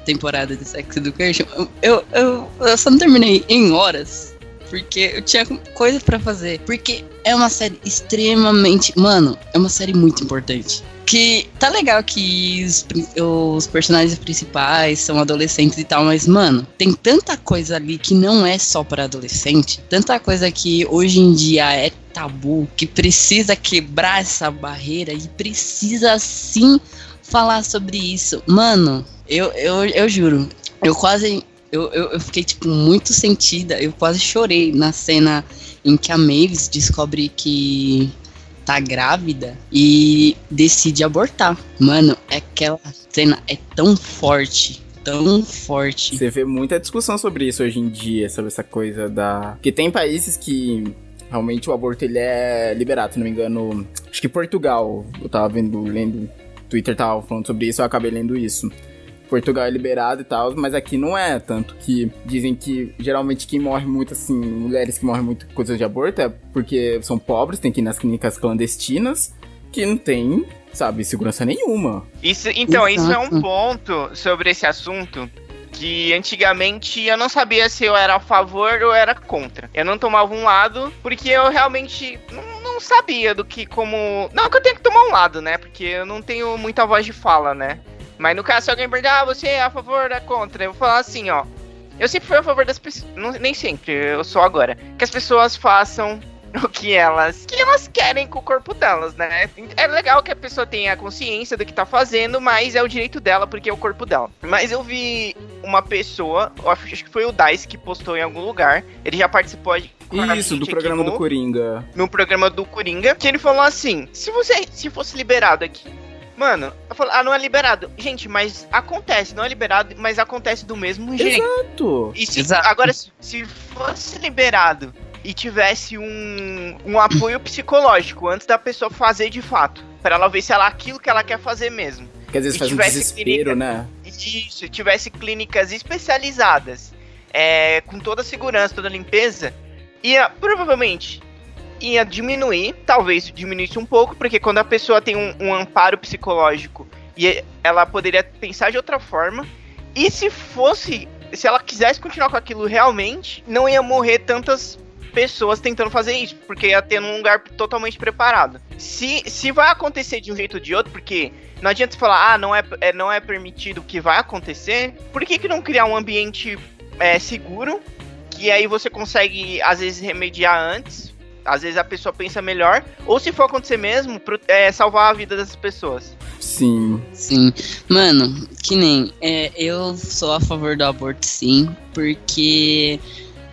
temporada de Sex Education, eu, eu, eu só não terminei em horas. Porque eu tinha coisa pra fazer. Porque é uma série extremamente. Mano, é uma série muito importante. Que tá legal que os, os personagens principais são adolescentes e tal, mas, mano, tem tanta coisa ali que não é só pra adolescente. Tanta coisa que hoje em dia é tabu, que precisa quebrar essa barreira e precisa sim falar sobre isso. Mano, eu, eu, eu juro, eu quase. Eu, eu, eu fiquei, tipo, muito sentida. Eu quase chorei na cena em que a Mavis descobre que tá grávida e decide abortar. Mano, aquela cena é tão forte, tão forte. Você vê muita discussão sobre isso hoje em dia, sobre essa coisa da. Porque tem países que realmente o aborto ele é liberado, se não me engano. Acho que Portugal. Eu tava vendo, lendo. Twitter tava falando sobre isso, eu acabei lendo isso. Portugal é liberado e tal, mas aqui não é. Tanto que dizem que geralmente quem morre muito, assim, mulheres que morrem muito com coisas de aborto é porque são pobres, tem que ir nas clínicas clandestinas, que não tem, sabe, segurança nenhuma. Isso, então, isso é um Exato. ponto sobre esse assunto que antigamente eu não sabia se eu era a favor ou era contra. Eu não tomava um lado porque eu realmente não, não sabia do que como. Não que eu tenho que tomar um lado, né? Porque eu não tenho muita voz de fala, né? Mas no caso, se alguém perguntar, ah, você é a favor ou é contra? Eu vou falar assim, ó. Eu sempre fui a favor das pessoas. Nem sempre, eu sou agora. Que as pessoas façam (laughs) o que elas, que elas querem com o corpo delas, né? É legal que a pessoa tenha consciência do que tá fazendo, mas é o direito dela porque é o corpo dela. Mas eu vi uma pessoa, acho que foi o Dice que postou em algum lugar. Ele já participou de Isso, do programa do Coringa. no programa do Coringa, que ele falou assim: se você se fosse liberado aqui. Mano, eu falo, ah, não é liberado. Gente, mas acontece, não é liberado, mas acontece do mesmo jeito. Exato. E se, Exato. agora, se, se fosse liberado e tivesse um, um apoio psicológico antes da pessoa fazer de fato. Pra ela ver se ela aquilo que ela quer fazer mesmo. Que às vezes E faz um tivesse desespero, clínica- né? Isso, tivesse clínicas especializadas, é, com toda a segurança, toda a limpeza, ia provavelmente ia diminuir, talvez diminuísse um pouco, porque quando a pessoa tem um, um amparo psicológico e ela poderia pensar de outra forma, e se fosse, se ela quisesse continuar com aquilo realmente, não ia morrer tantas pessoas tentando fazer isso, porque ia ter num lugar totalmente preparado. Se, se vai acontecer de um jeito ou de outro, porque não adianta falar, ah, não é, é- não é permitido que vai acontecer, por que, que não criar um ambiente é, seguro, que aí você consegue, às vezes, remediar antes, às vezes a pessoa pensa melhor, ou se for acontecer mesmo, pro- é, salvar a vida dessas pessoas. Sim. Sim. Mano, que nem. é, eu sou a favor do aborto, sim. Porque.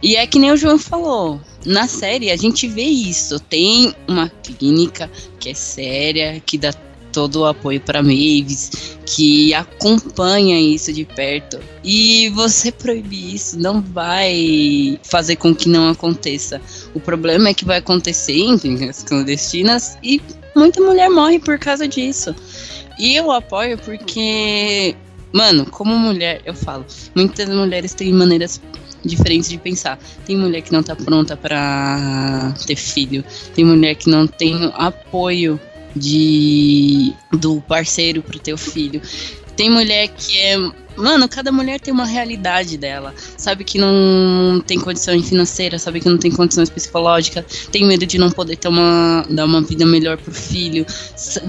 E é que nem o João falou. Na série, a gente vê isso. Tem uma clínica que é séria, que dá todo o apoio para Mavis, que acompanha isso de perto. E você proibir isso não vai fazer com que não aconteça. O problema é que vai acontecer em clínicas clandestinas e muita mulher morre por causa disso. E eu apoio porque, mano, como mulher, eu falo, muitas mulheres têm maneiras diferentes de pensar. Tem mulher que não tá pronta pra ter filho, tem mulher que não tem apoio de do parceiro pro teu filho. Tem mulher que é. Mano, cada mulher tem uma realidade dela. Sabe que não tem condições financeiras, sabe que não tem condições psicológicas, tem medo de não poder ter uma, dar uma vida melhor pro filho,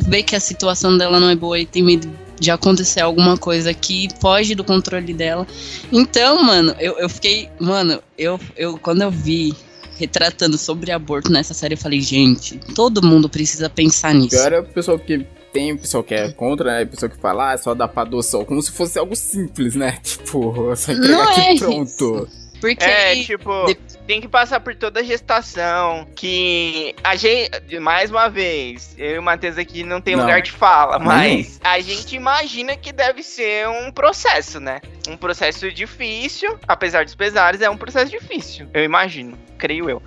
vê que a situação dela não é boa e tem medo de acontecer alguma coisa que foge do controle dela. Então, mano, eu, eu fiquei. Mano, eu, eu quando eu vi retratando sobre aborto nessa série, eu falei, gente, todo mundo precisa pensar nisso. Pior é o pessoal que tem, o pessoal que é contra, né? O pessoal que fala, ah, é só dar pra adoção, como se fosse algo simples, né? (laughs) Tipo, só entregar Não aqui é pronto. Porque É, tipo, de- tem que passar por toda a gestação, que a gente, mais uma vez, eu e o Matheus aqui não tem Não. lugar de fala, mas a gente imagina que deve ser um processo, né? Um processo difícil, apesar dos pesares, é um processo difícil, eu imagino, creio eu.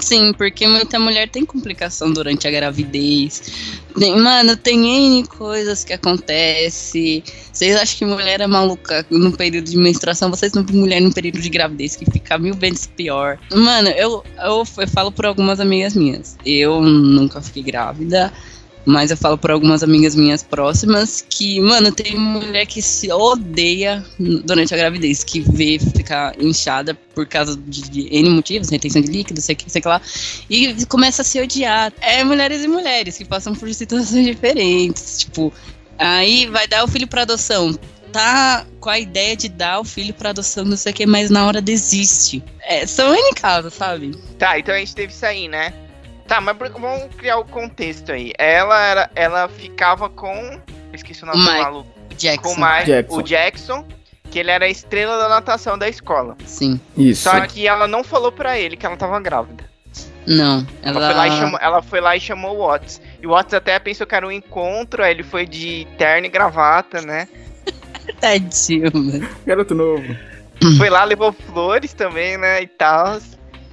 Sim, porque muita mulher tem complicação durante a gravidez. Tem- mano, tem N coisas que acontece. Vocês acham que mulher é maluca no período de menstruação? Vocês não mulher no período de gravidez que fica mil vezes pior. Mano, eu, eu, eu falo por algumas amigas minhas. Eu nunca fiquei grávida. Mas eu falo por algumas amigas minhas próximas que, mano, tem mulher que se odeia durante a gravidez, que vê ficar inchada por causa de, de N motivos, retenção de líquido, sei que, sei que lá, e começa a se odiar. É mulheres e mulheres que passam por situações diferentes, tipo, aí vai dar o filho pra adoção. Tá com a ideia de dar o filho pra adoção, não sei o que, mas na hora desiste. É, são N casos, sabe? Tá, então a gente teve isso aí, né? Tá, mas vamos criar o contexto aí. Ela era, ela ficava com, eu esqueci o nome O do Mike. maluco, O Jackson. com o, Mike, Jackson. o Jackson, que ele era a estrela da natação da escola. Sim. Isso. Só que ela não falou pra ele que ela tava grávida. Não. Ela, Ela, foi, lá e chamou, ela foi lá e chamou o Watts. E o Watts até pensou que era um encontro, aí ele foi de terno e gravata, né? Tadinho, mano. Garoto novo. Foi lá, levou flores também, né? E tal.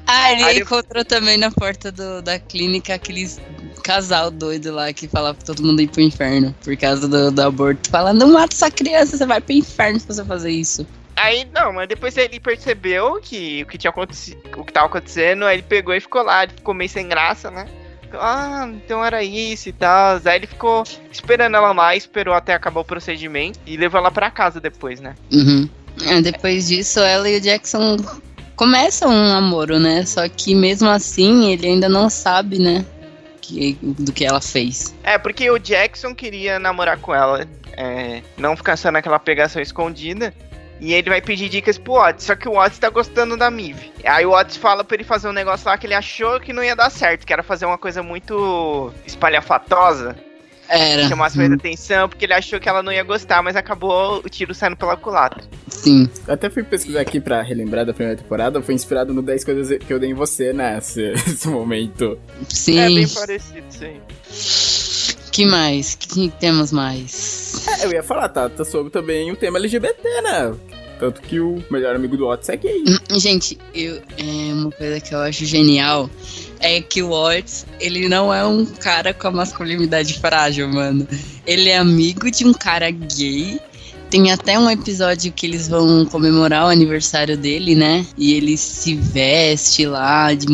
Ah, ele Aí encontrou também na porta do- da clínica aqueles casal doido lá que falava pra todo mundo ir pro inferno por causa do, do aborto. Fala, não mata essa criança, você vai pro inferno se você fazer isso. Aí, não, mas depois ele percebeu que o que tinha acontecido, o que tava acontecendo, aí ele pegou e ficou lá, ele ficou meio sem graça, né? Ah, então era isso e tal. Aí ele ficou esperando ela lá, esperou até acabar o procedimento e levou ela pra casa depois, né? Uhum. É, depois disso, ela e o Jackson começam um namoro, né? Só que mesmo assim, ele ainda não sabe, né? Que, do que ela fez. É, porque o Jackson queria namorar com ela, é, não ficar só naquela pegação escondida. E ele vai pedir dicas pro Watts, só que o Watts tá gostando da Mive. Aí o Watts fala pra ele fazer um negócio lá que ele achou que não ia dar certo, que era fazer uma coisa muito espalhafatosa, Era. que chamasse mais atenção, porque ele achou que ela não ia gostar, mas acabou o tiro saindo pela culatra. Sim. Eu até fui pesquisar aqui pra relembrar da primeira temporada, foi inspirado no 10 coisas que eu dei em você, né? (laughs) Esse, esse momento. Sim. É bem parecido isso aí. Que mais? que temos mais? É, eu ia falar, tá, tá sobre também o tema LGBT, né? Tanto que o melhor amigo do Otis é gay. (laughs) Gente, eu, é uma coisa que eu acho genial é que o Otis, ele não é um cara com a masculinidade frágil, mano. Ele é amigo de um cara gay. Tem até um episódio que eles vão comemorar o aniversário dele, né? E ele se veste lá de,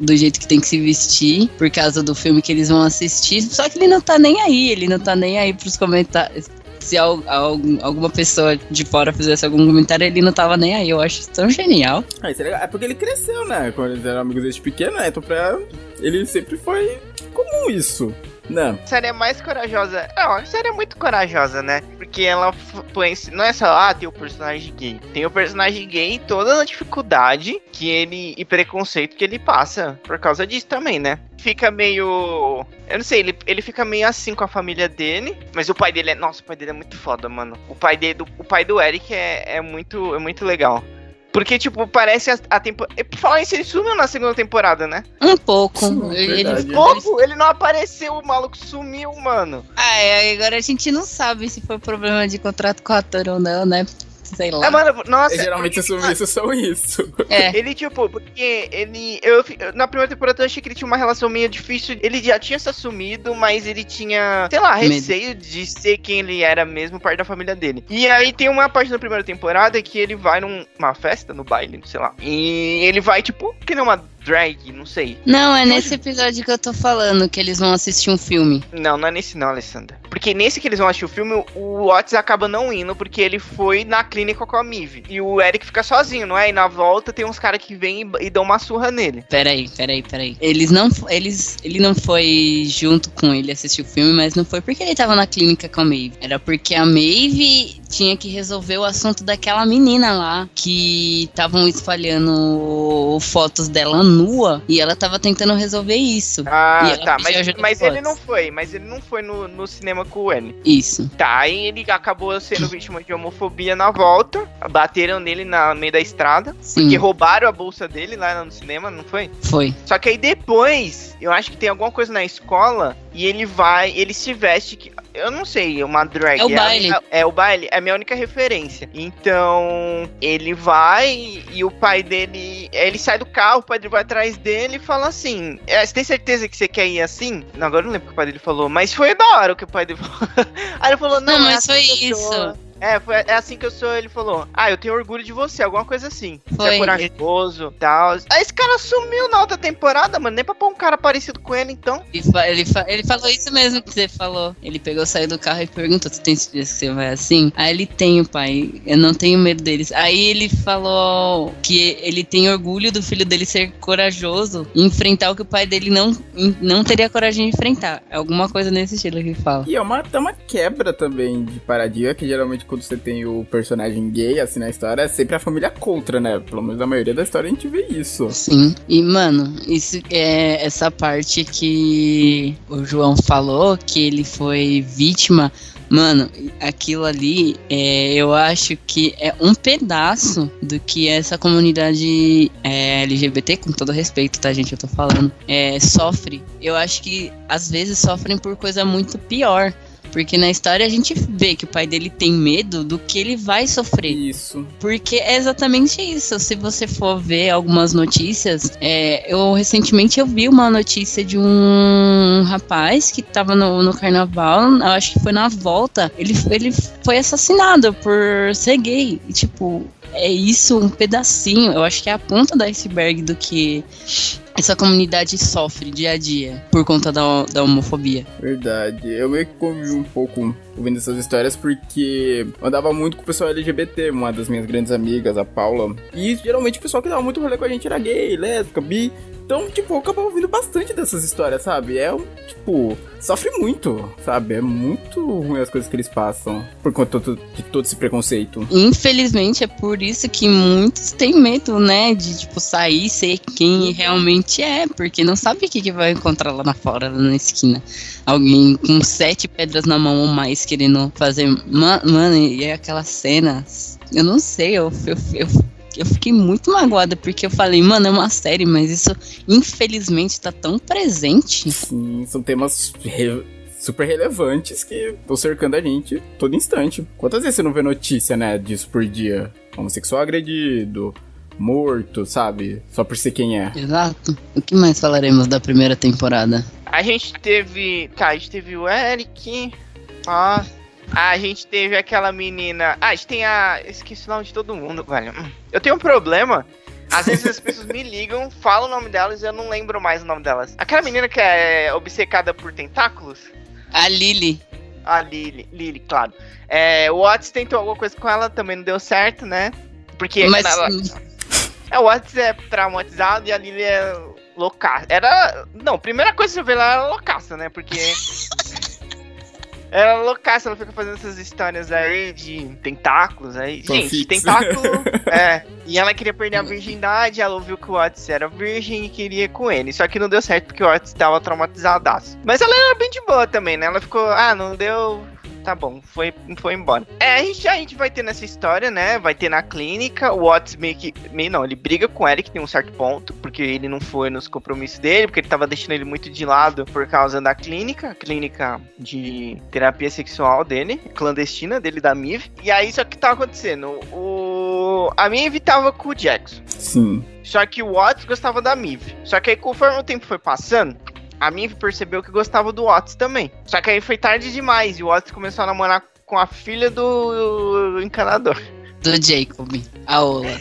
do jeito que tem que se vestir, por causa do filme que eles vão assistir. Só que ele não tá nem aí, ele não tá nem aí pros comentários se alguma pessoa de fora fizesse algum comentário, ele não tava nem aí. Eu acho tão genial. Ah, é. É porque ele cresceu, né? Quando eles eram amigos desde pequeno, né? Então pra ele sempre foi comum isso. Não. A série é mais corajosa. Não, a série é muito corajosa, né? Porque ela põe. Não é só, ah, tem o personagem gay. Tem o personagem gay e toda a dificuldade que ele. e preconceito que ele passa por causa disso também, né? Fica meio. Eu não sei, ele, ele fica meio assim com a família dele. Mas o pai dele é. Nossa, o pai dele é muito foda, mano. O pai, dele, o pai do Eric é, é, muito, é muito legal. Porque, tipo, parece a, a temporada. Por falar isso, ele sumiu na segunda temporada, né? Um pouco. Sim, ele, verdade. pouco? Ele não apareceu, o maluco sumiu, mano. Ah, é, agora a gente não sabe se foi problema de contrato com o ator ou não, né? Sei lá. É, mano, nossa. Geralmente os sumiços são isso. É. (laughs) Ele, tipo, porque ele. Eu, na primeira temporada eu achei que ele tinha uma relação meio difícil. Ele já tinha se assumido, mas ele tinha, sei lá, receio de ser quem ele era mesmo, parte da família dele. E aí tem uma parte da primeira temporada que ele vai numa festa, no baile, sei lá. E ele vai, tipo, que nem uma drag, não sei. Não, é nesse episódio que eu tô falando, que eles vão assistir um filme. Não, não é nesse não, Alessandra. Porque nesse que eles vão assistir o filme, o Otis acaba não indo, porque ele foi na clínica com a Mive. E o Eric fica sozinho, não é? E na volta tem uns caras que vêm e, e, dão uma surra nele. Peraí, peraí, peraí. Eles não. Eles, ele não foi junto com ele assistir o filme, mas não foi porque ele tava na clínica com a Maeve. Era porque a Maeve tinha que resolver o assunto daquela menina lá que estavam espalhando fotos dela nua e ela tava tentando resolver isso. Ah, tá, mas, mas ele não foi, mas ele não foi no, no cinema com o N. Isso. Tá, aí ele acabou sendo vítima de homofobia na volta, bateram nele na no meio da estrada, Sim. porque roubaram a bolsa dele lá no cinema, não foi? Foi. Só que aí depois, eu acho que tem alguma coisa na escola e ele vai, ele se veste que eu não sei, uma drag. É o baile. É, é, o baile, é a minha única referência. Então, ele vai e o pai dele. Ele sai do carro, o pai dele vai atrás dele e fala assim: é, Você tem certeza que você quer ir assim? Não, agora eu não lembro o que o pai dele falou, mas foi da hora o que o pai dele (laughs) falou. Aí ele falou: Não, não é mas assim foi isso. É, foi, é assim que eu sou. Ele falou: Ah, eu tenho orgulho de você, alguma coisa assim. Foi. Você é corajoso e tal. Aí esse cara sumiu na outra temporada, mano. Nem pra pôr um cara parecido com ele, então. Ele, ele, ele falou isso mesmo que você falou. Ele pegou, saiu do carro e perguntou: Tu tem certeza que você vai assim? Aí ele tem, pai. Eu não tenho medo deles. Aí ele falou que ele tem orgulho do filho dele ser corajoso e enfrentar o que o pai dele não, não teria coragem de enfrentar. É alguma coisa nesse estilo que ele fala. E é uma, é uma quebra também de paradigma que geralmente quando você tem o personagem gay, assim, na história, é sempre a família contra, né? Pelo menos na maioria da história a gente vê isso. Sim. E, mano, isso é essa parte que o João falou, que ele foi vítima. Mano, aquilo ali, é, eu acho que é um pedaço do que essa comunidade é, LGBT, com todo respeito, tá, gente? Eu tô falando, é, sofre. Eu acho que às vezes sofrem por coisa muito pior. Porque na história a gente vê que o pai dele tem medo do que ele vai sofrer. Isso. Porque é exatamente isso. Se você for ver algumas notícias, é, eu recentemente eu vi uma notícia de um rapaz que tava no, no carnaval, eu acho que foi na volta, ele, ele foi assassinado por ser gay. E, tipo, é isso, um pedacinho. Eu acho que é a ponta do iceberg do que essa comunidade sofre dia a dia por conta da, da homofobia. Verdade. Eu meio que convivi um pouco ouvindo essas histórias porque eu andava muito com o pessoal LGBT, uma das minhas grandes amigas, a Paula. E geralmente o pessoal que dava muito rolê com a gente era gay, lésbica, bi. Então, tipo, eu acabava ouvindo bastante dessas histórias, sabe? É um, tipo, sofre muito, sabe? É muito ruim as coisas que eles passam por conta de todo esse preconceito. Infelizmente, é por isso que muitos têm medo, né? De, tipo, sair e ser quem realmente é, porque não sabe o que, que vai encontrar lá na fora, lá na esquina. Alguém com sete pedras na mão ou mais querendo fazer. Mano, e é aquela cena. Eu não sei, eu, eu, eu eu fiquei muito magoada, porque eu falei, mano, é uma série, mas isso infelizmente tá tão presente. Sim, são temas super relevantes que estão cercando a gente todo instante. Quantas vezes você não vê notícia, né, disso por dia? Homossexual agredido, morto, sabe? Só por ser quem é. Exato. O que mais falaremos da primeira temporada? A gente teve. Tá, a gente teve o Eric. Ah. A gente teve aquela menina. Ah, a gente tem a. Esqueci o nome de todo mundo, velho. Eu tenho um problema. Às vezes as pessoas me ligam, falam o nome delas e eu não lembro mais o nome delas. Aquela menina que é obcecada por tentáculos? A Lily. A Lily, Lily, claro. É, o Watts tentou alguma coisa com ela, também não deu certo, né? Porque Mas ela- é, o Watts é traumatizado e a Lily é loucaça. Era. Não, primeira coisa que você vê lá era loucaça, né? Porque. Era loucaça, ela fica fazendo essas histórias aí de tentáculos aí. Gente, Fanfics. tentáculo. (laughs) é. E ela queria perder a virgindade, ela ouviu que o Watts era virgem e queria ir com ele. Só que não deu certo porque o Watts tava traumatizadaço. Mas ela era bem de boa também, né? Ela ficou, ah, não deu. Tá bom, foi, foi embora. É, a gente, a gente vai ter nessa história, né? Vai ter na clínica. O Watts meio que. Meio não, ele briga com o Eric em um certo ponto, porque ele não foi nos compromissos dele, porque ele tava deixando ele muito de lado por causa da clínica, clínica de terapia sexual dele, clandestina dele da MIV. E aí, só que tava acontecendo? O. A MIV tava com o Jackson. Sim. Só que o Watts gostava da Miv. Só que aí, conforme o tempo foi passando, a Miv percebeu que gostava do Watts também. Só que aí foi tarde demais e o Watts começou a namorar com a filha do encanador. Do Jacob. A Ola.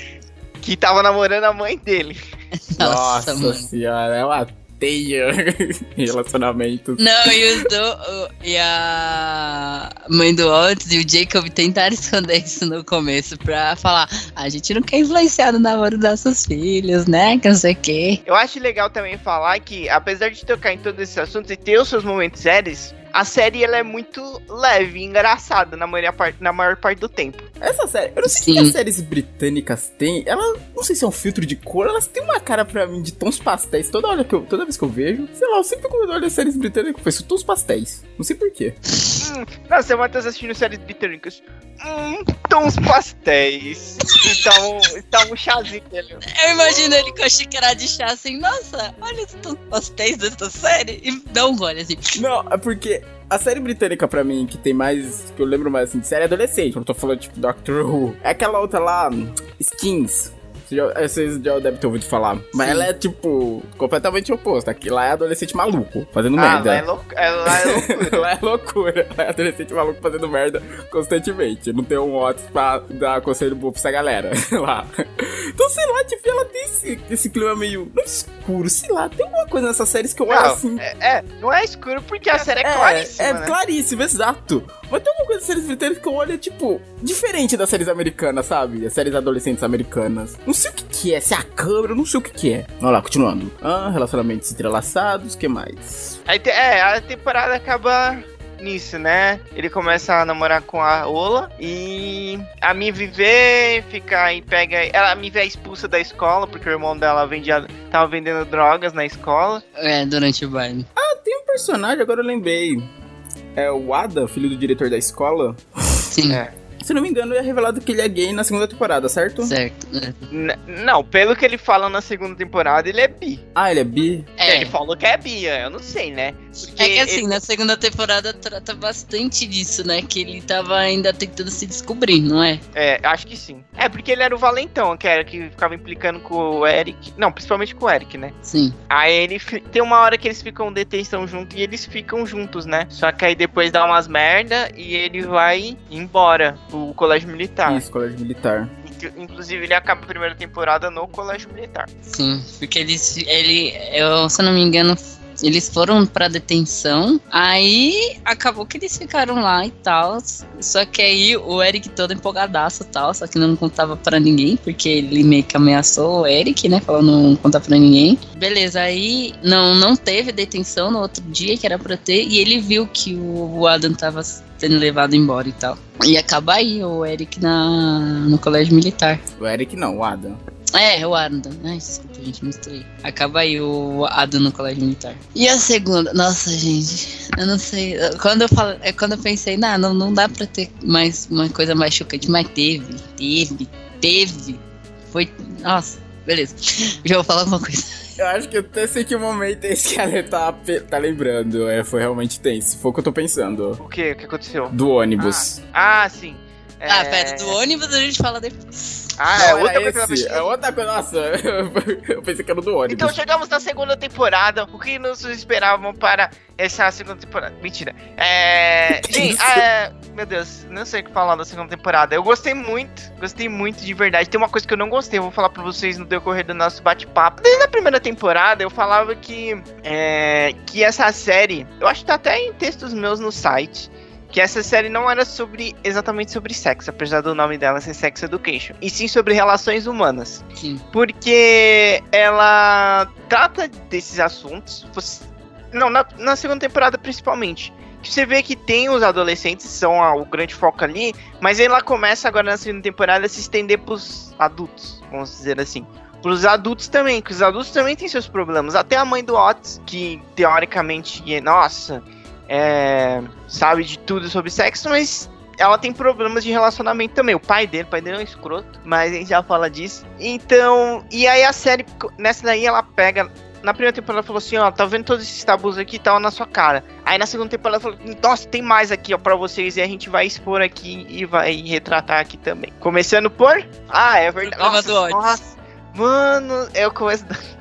Que tava namorando a mãe dele. (laughs) Nossa, mano. senhora, é uma teia (laughs) relacionamento. Não, e os do, o- e a mãe do Otis e o Jacob tentaram esconder isso no começo pra falar: "Ah, a gente não quer influenciar no namoro das suas filhas, né? Que não sei o quê. Eu acho legal também falar que, apesar de tocar em todos esses assuntos e ter os seus momentos sérios, a série ela é muito leve e engraçada na maior, parte, na maior parte do tempo. Essa série, eu não sei o que as séries britânicas têm. Ela, não sei se é um filtro de cor, elas têm uma cara pra mim de tons pastéis. Toda, hora que eu, toda vez que eu vejo, sei lá, eu sempre quando eu olho as séries britânicas, eu penso tons pastéis. Não sei porquê. (laughs) Hum, nossa, o Matheus assistindo séries britânicas. Hum, tons pastéis. Então, então um chazinho dele. Eu imagino ele com a xícara de chá assim: nossa, olha os tons pastéis dessa série. E dá um gole assim. Não, é porque a série britânica pra mim, que tem mais. que eu lembro mais assim, de série adolescente, eu não tô falando tipo Doctor Who. É aquela outra lá, Skins. Vocês já- devem ter ouvido falar. Mas Sim. ela é, tipo, completamente oposta. Aqui lá é adolescente maluco, fazendo Ah, merda. lá é, louco, é, lá é loucura. (laughs) Lá é loucura. Lá é adolescente maluco fazendo merda constantemente. Não tem um Otis pra dar conselho bom pra essa galera (laughs) lá. Então, sei lá, tipo, ela tem esse, esse clima meio escuro, sei lá. Tem uma coisa nessas séries que eu olho Não, assim. é, é, não é escuro porque a série é, claríssima, é né? claríssimo, exato. Mas tem uma coisa das séries britânicas que eu olho, tipo, diferente das séries americanas, sabe? As séries adolescentes americanas. Não sei o que que é, se é a câmera, eu não sei o que que é. Olha lá, continuando. Ah, relacionamentos entrelaçados, o que mais? Aí, te- é, a temporada acaba nisso, né? Ele começa a namorar com a Ola e a Mi viver, fica aí, pega. Ela, a Mi é expulsa da escola porque o irmão dela vendia, tava vendendo drogas na escola. É, durante o baile. Tem um personagem, agora eu lembrei. É o Ada, filho do diretor da escola. Sim, É. Se não me engano, é revelado que ele é gay na segunda temporada, certo? certo. É. N- não, pelo que ele fala na segunda temporada, ele é bi. Ah, ele é bi? É. Ele falou que é bi, eu não sei, né? Porque É que assim, ele- na segunda temporada trata bastante disso, né? Que ele tava ainda tentando se descobrir, não é? É, acho que sim. É, porque ele era o valentão, que era que ficava implicando com o Eric. Não, principalmente com o Eric, né? Sim. Aí ele tem uma hora que eles ficam detenção junto e eles ficam juntos, né? Só que aí depois dá umas merda e ele vai embora pro colégio militar. Isso, colégio militar. Inclu- Inclusive ele acaba a primeira temporada no colégio militar. Sim, porque eles, ele, eu, se eu não me engano, eles foram pra detenção, aí acabou que eles ficaram lá e tal, só que aí o Eric todo empolgadaço e tal, só que não contava pra ninguém, porque ele meio que ameaçou o Eric, né, falou não contar pra ninguém. Beleza, aí não, não teve detenção no outro dia, que era pra ter, e ele viu que o, Adam tava sendo levado embora e tal. E acaba aí o Eric na, no colégio militar. O Eric não, o Ada. É, o Adam. Ai, desculpa, gente, misturei. Acaba aí o Adam no colégio militar. E a segunda? Nossa, gente, eu não sei. Quando eu falo, é quando eu pensei, não, não, não dá pra ter mais uma coisa mais chocante, mas teve, teve, teve. Foi. Nossa, beleza. Já vou falar uma coisa. Eu acho que eu até sei que o momento é esse que a tá, tá lembrando. É, foi realmente tenso. Foi o que eu tô pensando. O que? O que aconteceu? Do ônibus. Ah, sim. Ah, É, pera, do ônibus a gente fala depois. Ah, Não, é outra coisa esse. É outra coisa. Nossa, (laughs) eu pensei que era do ônibus. Então chegamos na segunda temporada. O que nos esperavam para essa segunda temporada? Mentira. É. (laughs) Gente, é, meu Deus, não sei o que falar da segunda temporada. Eu gostei muito, gostei muito de verdade. Tem uma coisa que eu não gostei, eu vou falar pra vocês no decorrer do nosso bate-papo. Desde a primeira temporada eu falava que. É, que essa série. Eu acho que tá até em textos meus no site. Que essa série não era sobre exatamente sobre sexo, apesar do nome dela ser Sex Education, e sim sobre relações humanas Sim. porque ela trata desses assuntos. Você- Não, na, na segunda temporada principalmente. Que Você vê que tem os adolescentes, são a- o grande foco ali, mas ela começa agora na segunda temporada a se estender pros adultos, vamos dizer assim. Pros adultos também, que os adultos também têm seus problemas. Até a mãe do Otis, que teoricamente, é- nossa, é, sabe de tudo sobre sexo, mas ela tem problemas de relacionamento também. O pai dele, o pai dele é um escroto, mas a gente já fala disso. Então, e aí a série, nessa daí ela pega. Na primeira temporada ela falou assim, ó, tá vendo todos esses tabus aqui e tal na sua cara. Aí na segunda temporada ela falou, nossa, tem mais aqui, ó, pra vocês e a gente vai expor aqui e vai retratar aqui também. Começando por. Ah, é verdade. Nossa, nossa, mano, é o começo da. (laughs)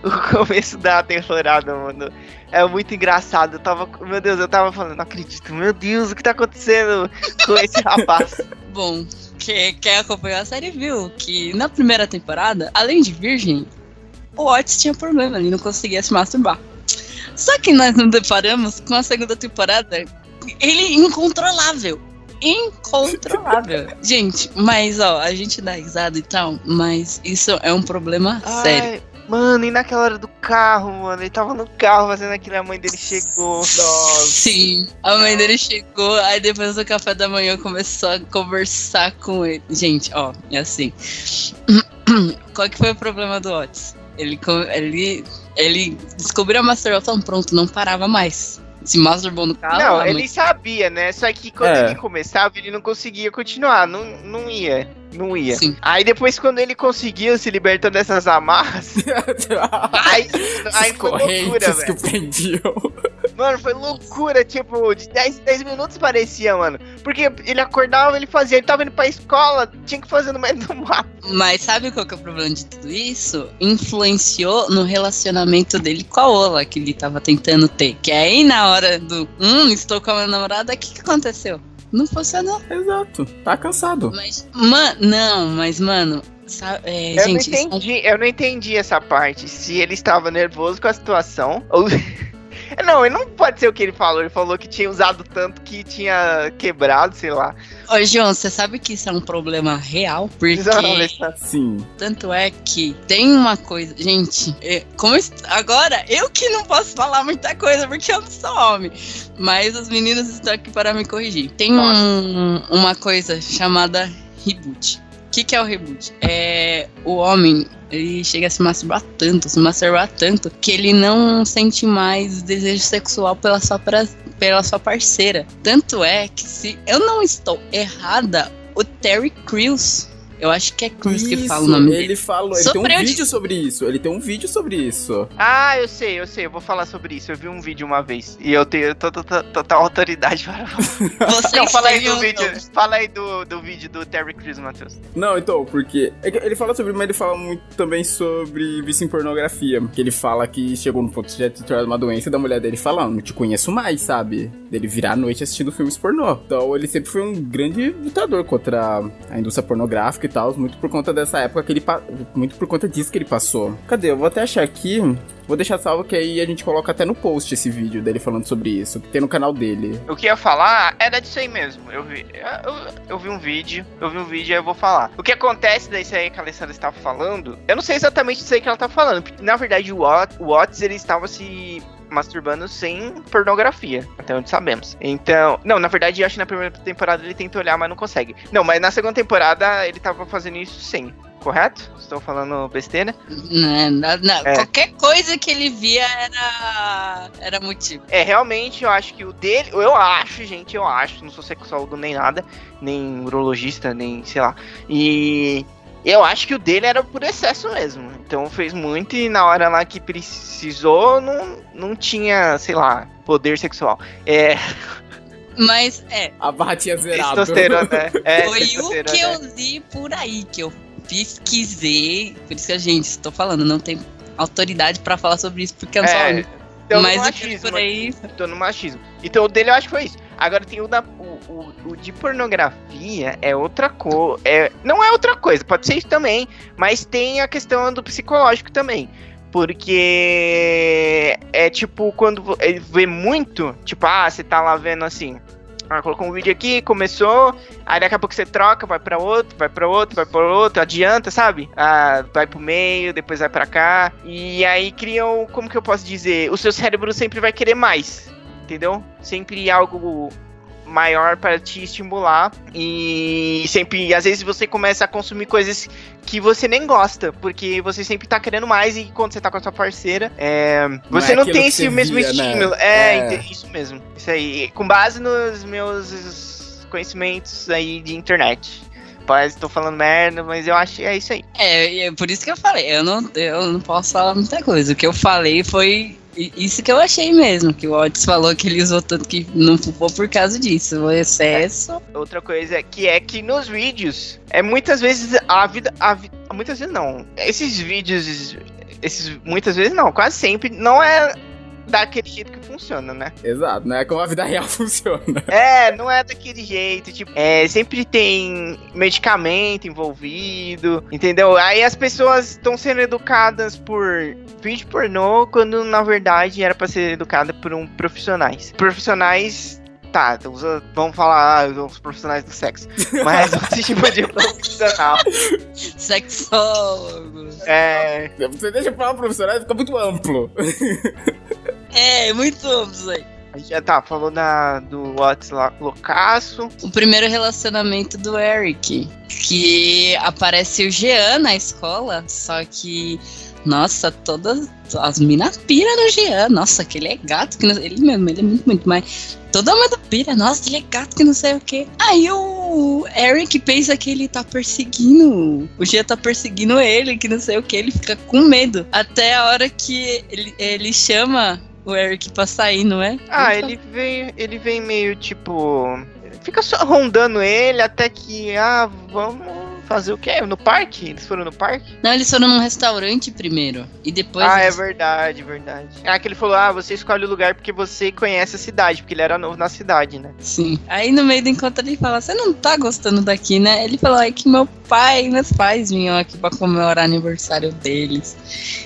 O começo da temporada, mano. É muito engraçado. Eu tava. Meu Deus, eu tava falando, não acredito. Meu Deus, o que tá acontecendo com esse rapaz? (laughs) Bom, que, quem acompanhou a série viu que na primeira temporada, além de virgem, o Otis tinha problema, ele não conseguia se masturbar. Só que nós nos deparamos com a segunda temporada, ele incontrolável. Incontrolável. (laughs) gente, mas ó, a gente dá risada e tal, mas isso é um problema sério. Mano, e naquela hora do carro, mano? Ele tava no carro fazendo aquilo, a mãe dele chegou. Nossa. Sim, a mãe dele chegou, aí depois do café da manhã começou a conversar com ele. Gente, ó, é assim. (clears throat) Qual que foi o problema do Otis? Ele, ele, ele descobriu a masturbação, pronto, não parava mais. Se masturbou no carro. Não, mãe- ele sabia, né? Só que quando É. ele começava, ele não conseguia continuar. Não, não ia. Não ia. Sim. Aí depois, quando ele conseguiu se libertar dessas amarras, (laughs) aí, aí foi loucura, que velho. prendiam. Mano, foi loucura, tipo, de 10, 10 minutos parecia, mano. Porque ele acordava, ele fazia, ele tava indo pra escola, tinha que fazer no meio do mato. Mas sabe qual que é o problema de tudo isso? Influenciou no relacionamento dele com a Ola, que ele tava tentando ter. Que aí na hora do, hum, estou com a minha namorada, o que, que aconteceu? Não funcionou. Exato. Tá cansado. Mas, mano, não, mas, mano, sabe, é, Eu gente, não isso é entendi, eu não entendi essa parte. Se ele estava nervoso com a situação, ou. (laughs) Não, ele não pode ser o que ele falou. Ele falou que tinha usado tanto que tinha quebrado, sei lá. Ô, João, você sabe que isso é um problema real? Porque Alessandro. Sim. tanto é que tem uma coisa. Gente, é, como est- agora eu que não posso falar muita coisa porque eu não sou homem. Mas os meninos estão aqui para me corrigir. Tem um- uma coisa chamada reboot. O que, que é o reboot? É o homem. Ele chega a se masturbar tanto, se masturbar tanto, que ele não sente mais desejo sexual pela sua, pra- pela sua parceira. Tanto é que, se eu não estou errada, o Terry Crews, eu acho que é Crews que fala o Isso, nome dele. Ele falou, ele tem um de- vídeo sobre isso. Ele tem um vídeo sobre isso. Ah, eu sei, eu sei, eu vou falar sobre isso. Eu vi um vídeo uma vez. E eu tenho to- to- to- total autoridade para falar. (laughs) Vocês Não, fala aí do vídeo. Fala aí do, do vídeo do Terry Crews, Matheus. Não, então, porque é ele fala sobre, mas ele fala muito também sobre vício em pornografia. Que ele fala que chegou no ponto de ter uma doença da mulher dele falando, não te conheço mais, sabe? Dele virar à noite assistindo filmes pornô. Então ele sempre foi um grande lutador contra a indústria pornográfica e tal, muito por conta dessa época que ele muito por conta disso que ele passou. Cadê? Eu vou até achar aqui. Vou deixar salvo que aí a gente coloca até no post esse vídeo dele falando sobre isso, que tem no canal dele. O que eu ia falar era disso aí mesmo. Eu vi, eu, eu vi um vídeo, eu vi um vídeo e eu vou falar. O que acontece disso aí que a Alessandra estava falando, eu não sei exatamente disso aí que ela tá falando. Na verdade, o Watts, ele estava se masturbando sem pornografia, até onde sabemos. Então, não, na verdade, eu acho que na primeira temporada ele tenta olhar, mas não consegue. Não, mas na segunda temporada ele tava fazendo isso sem. Correto? Estou falando besteira. Não, não, não. É. Qualquer coisa que ele via era, era motivo. É, realmente, eu acho que o dele. Eu acho, gente, eu acho. Não sou sexólogo nem nada, nem urologista, nem sei lá. E. Eu acho que o dele era por excesso mesmo. Então fez muito e na hora lá que precisou, não, não tinha, sei lá, poder sexual. É. Mas é. A barra tinha zerado. Testosterona, é, Foi o que eu li por aí, que eu pesquisei. Por isso que a gente, estou falando, não tem autoridade pra falar sobre isso, porque eu não sou É, única. Então, Mas no o que machismo, por aí. Tô no machismo. Então o dele eu acho que foi isso. Agora tem o da. O, o, de pornografia é outra coisa. É, não é outra coisa, pode ser isso também. Mas tem a questão do psicológico também. Porque é tipo quando ele vê muito, tipo, ah, você tá lá vendo assim. Ah, colocou um vídeo aqui, começou, aí daqui a pouco você troca, vai pra outro, vai pra outro, vai pra outro, adianta, sabe? Ah, vai pro meio, depois vai pra cá. E aí criam, como que eu posso dizer? O seu cérebro sempre vai querer mais, entendeu? Sempre algo maior para te estimular e sempre, às vezes você começa a consumir coisas que você nem gosta, porque você sempre tá querendo mais e quando você tá com a sua parceira, é, você é não, tem esse mesmo via, né? estímulo. É, É. ente- isso mesmo. Isso aí. Com base nos meus conhecimentos aí de internet. Pode, tô falando merda, mas eu acho que é isso aí. É, é por isso que eu falei, eu não, eu não posso falar muita coisa. O que eu falei foi isso que eu achei mesmo, que o Otis falou que ele usou tanto que não foi por causa disso, o excesso. Outra coisa que é que nos vídeos, é muitas vezes a vida. A vi- muitas vezes não. Esses vídeos. Esses, muitas vezes não, quase sempre não é daquele jeito que funciona, né? Exato, não é como a vida real (laughs) funciona. É, não é daquele jeito, tipo, é, sempre tem medicamento envolvido, entendeu? Aí as pessoas estão sendo educadas por vídeo pornô, quando na verdade era pra ser educada por um profissionais. Profissionais, tá, usa- vamos falar ah, os profissionais do sexo, (laughs) mas outro tipo de profissional. Sexólogos. É, Você deixa pra falar profissional, fica muito amplo. (laughs) É, muito amplo isso aí. a gente já tá, falou da, do Whats lá, loucaço. O primeiro relacionamento do Eric, que aparece o Jean na escola, só que, nossa, todas as minas pira no Jean. Nossa, que ele é gato, que não- ele mesmo, ele é muito, muito, mas toda mundo pira, nossa, ele é gato, que não sei o que. Aí o Eric pensa que ele tá perseguindo, o Jean tá perseguindo ele, que não sei o que, ele fica com medo. Até a hora que ele, ele chama o Eric pra sair, não é? Ah, ele vem, ele vem meio tipo. Fica só rondando ele até que, ah, vamos fazer o quê? No parque? Eles foram no parque? Não, eles foram num restaurante primeiro. E depois. ah, é eles- verdade, verdade. Ah, que ele falou, ah, você escolhe o lugar porque você conhece a cidade, porque ele era novo na cidade, né? Sim. Aí no meio do encontro ele fala: Você não tá gostando daqui, né? Ele falou: É que meu pai e meus pais vinham aqui pra comemorar o aniversário deles.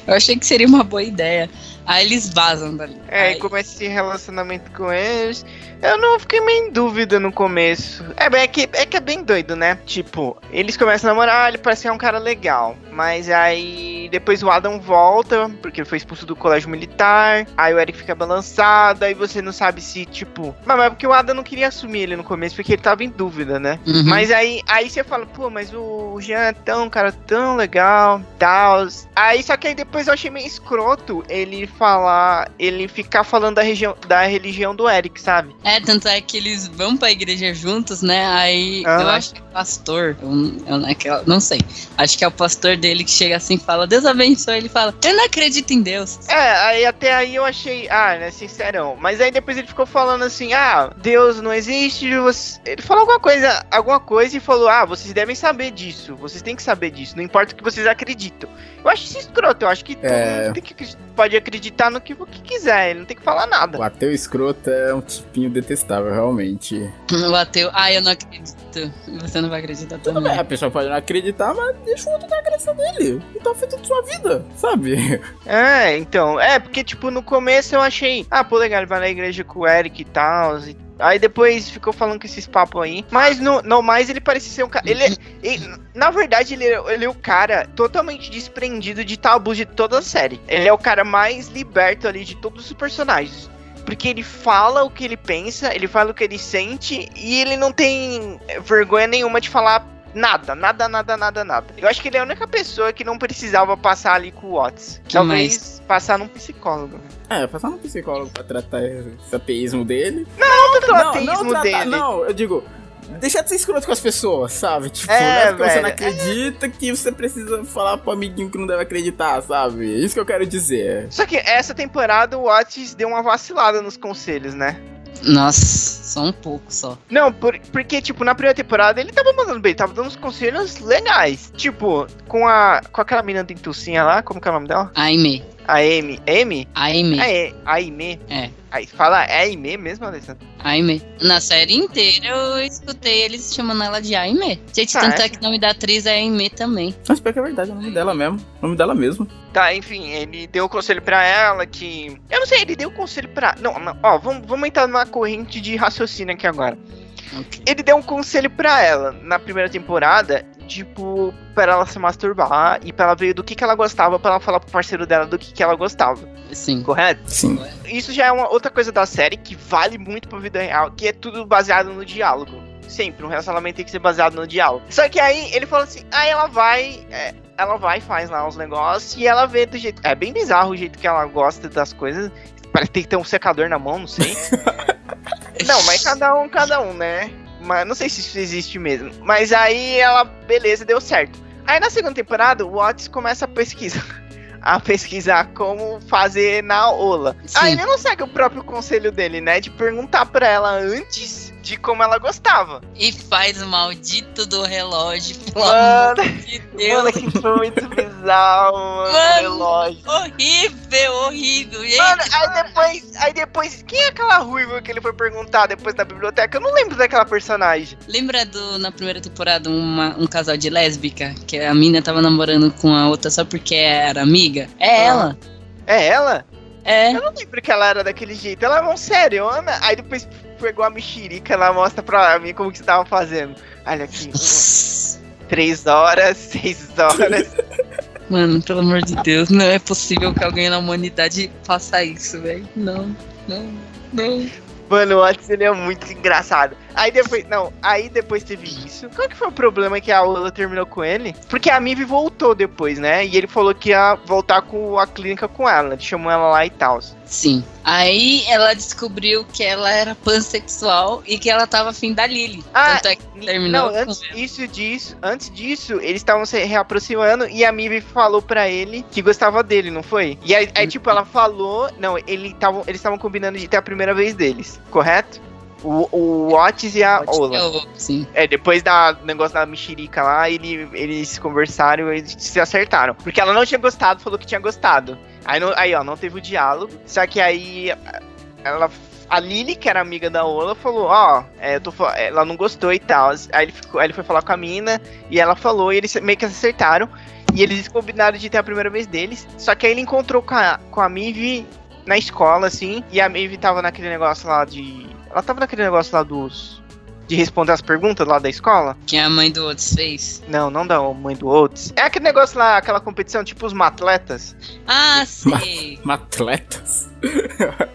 Eu achei que seria uma boa ideia. Aí eles vazam dali. É, Aí- e começa esse relacionamento com eles. Eu não fiquei meio em dúvida no começo. É, bem- é, que, é que é bem doido, né? Tipo, eles começam a namorar, ele parece que é um cara legal. Mas aí depois o Adam volta, porque ele foi expulso do colégio militar. Aí o Eric fica balançado, aí você não sabe se, tipo. Mas é porque o Adam não queria assumir ele no começo, porque ele tava em dúvida, né? Uhum. Mas aí, aí você fala, pô, mas o Jean é tão, um cara tão legal, tal. Aí, só que aí depois eu achei meio escroto ele falar, ele ficar falando da, região, da religião do Eric, sabe? É, tanto é que eles vão pra igreja juntos, né? Aí Ah. eu acho que é o pastor. Eu, eu não, é que eu não sei. Acho que é o pastor dele que chega assim e fala: Deus abençoe. Ele fala: Eu não acredito em Deus. É, aí até aí eu achei, ah, né, sincerão. Mas aí depois ele ficou falando assim, ah, Deus não existe. você- Ele falou alguma coisa, alguma coisa e falou, ah, vocês devem saber disso. Vocês têm que saber disso. Não importa o que vocês acreditam. Eu acho isso escroto. Eu acho que todo É. mundo tem que, pode acreditar no que, o que quiser. Ele não tem que falar nada. O ateu escroto é um tipinho detestável, realmente. O ateu, ah, eu não acredito. Você não vai acreditar Tudo também. bem, a pessoa pode não acreditar, mas deixa o outro ter a crença dele. E tá feito de sua vida, sabe? É, então, é, porque, tipo, no começo eu achei, ah, pô, legal, ele vai na igreja com o Eric e tal. e- Aí depois ficou falando com esses papos aí. Mas no, no mais ele parecia ser um cara. Ele, ele- na verdade, ele, é- ele é o cara totalmente desprendido de tabus de toda a série. Ele é o cara mais liberto ali de todos os personagens. Porque ele fala o que ele pensa, ele fala o que ele sente e ele não tem vergonha nenhuma de falar nada, nada, nada, nada, nada. Eu acho que ele é a única pessoa que não precisava passar ali com o Watts. Talvez passar num psicólogo. É, passar no psicólogo pra tratar esse ateísmo dele. Tanto o Não, ateísmo não tratar, dele. não, eu digo, deixar de ser escroto com as pessoas, sabe? Tipo, É, não é porque você não acredita que você precisa falar pro amiguinho que não deve acreditar, sabe? Isso que eu quero dizer. Só que essa temporada o Otis deu uma vacilada nos conselhos, né? Nossa, só um pouco só. Não, por- porque, tipo, na primeira temporada ele tava mandando bem, tava dando uns conselhos legais. Tipo, com a. Com aquela menina dentucinha lá, como que é o nome dela? Aime. A Amy. Amy? Aime. Ah, é. A Aime. É. Aí, fala, é Aime mesmo, Alessandro? Aime. Na série inteira eu escutei eles chamando ela de Aime. Gente, Ah, tanto é? é que o nome da atriz é Aime também. Mas pior que é verdade, é o nome dela mesmo. O nome dela mesmo. Tá, enfim, ele deu o conselho pra ela que. Eu não sei, ele deu o conselho pra. Não, não, ó, vamos, vamos entrar numa corrente de raciocínio aqui agora. Ok. Ele deu um conselho pra ela na primeira temporada, tipo, pra ela se masturbar e pra ela ver do que, que ela gostava, pra ela falar pro parceiro dela do que, que ela gostava, Sim. correto? Sim. Isso já é uma outra coisa da série que vale muito pra vida real, que é tudo baseado no diálogo. Sempre, um relacionamento tem que ser baseado no diálogo. Só que aí ele falou assim, aí ela vai. é, ela vai faz lá os negócios e ela vê do jeito. É bem bizarro o jeito que ela gosta das coisas. Parece que tem que ter um secador na mão, não sei. (laughs) Não, mas cada um, cada um, né? Mas não sei se isso existe mesmo. Mas aí ela, beleza, deu certo. Aí na segunda temporada, o Otis começa a pesquisar. (laughs) A pesquisar como fazer na Ola. Sim. Aí ele não segue o próprio conselho dele, né? De perguntar pra ela antes de como ela gostava. E faz o maldito do relógio, pelo Mano, amor de Deus. mano, que foi muito bizarro, mano. Mano. o relógio. Horrível, horrível. Gente, Mano, aí depois, aí depois, quem é aquela ruiva que ele foi perguntar depois da biblioteca? Eu não lembro daquela personagem. lembra do, na primeira temporada, uma- um casal de lésbica? Que a mina tava namorando com a outra só porque era amiga? É Ah. ela. É ela? É. Eu não lembro que ela era daquele jeito. Ela é uma seriona. Aí depois pegou a mexerica, ela mostra pra mim como que você tava fazendo. Olha aqui, (laughs) três horas, (laughs) seis horas. Mano, pelo amor de Deus, não é possível que alguém na humanidade faça isso, velho. Não, não, não. Mano, o Otis, ele é muito engraçado. Aí depois, não, aí depois teve isso. Qual que foi o problema que a Lola terminou com ele? Porque a Mive voltou depois, né? E ele falou que ia voltar com a clínica com ela. Ele chamou ela lá e tal. Sim. Aí ela descobriu que ela era pansexual e que ela tava afim da Lily. Ah, Tanto é que terminou Não, antes isso disso, antes disso, eles estavam se reaproximando e a Mive falou pra ele que gostava dele, não foi? E aí, aí, tipo, ela falou, não, ele tavam, eles estavam combinando de ter a primeira vez deles, correto? O, o Otis e a Ola. É, depois da do negócio da mexerica lá, ele, eles conversaram e eles se acertaram. Porque ela não tinha gostado, falou que tinha gostado. Aí, não- aí ó, não teve o diálogo. Só que aí ela. A Lily, que era amiga da Ola, falou, ó, é, tô, fa- ela não gostou e tal. Aí ele, ficou, aí ele foi falar com a mina e ela falou, e eles meio que se acertaram. E eles combinaram de ter a primeira vez deles. Só que aí ele encontrou com a, com a Mive na escola, assim. E a Mive tava naquele negócio lá de. Ela tava naquele negócio lá dos. De responder as perguntas lá da escola. Que a mãe do Otis fez. Não, não da mãe do Oates. É aquele negócio lá, aquela competição, tipo os matletas. Ah, (laughs) sei. Atletas.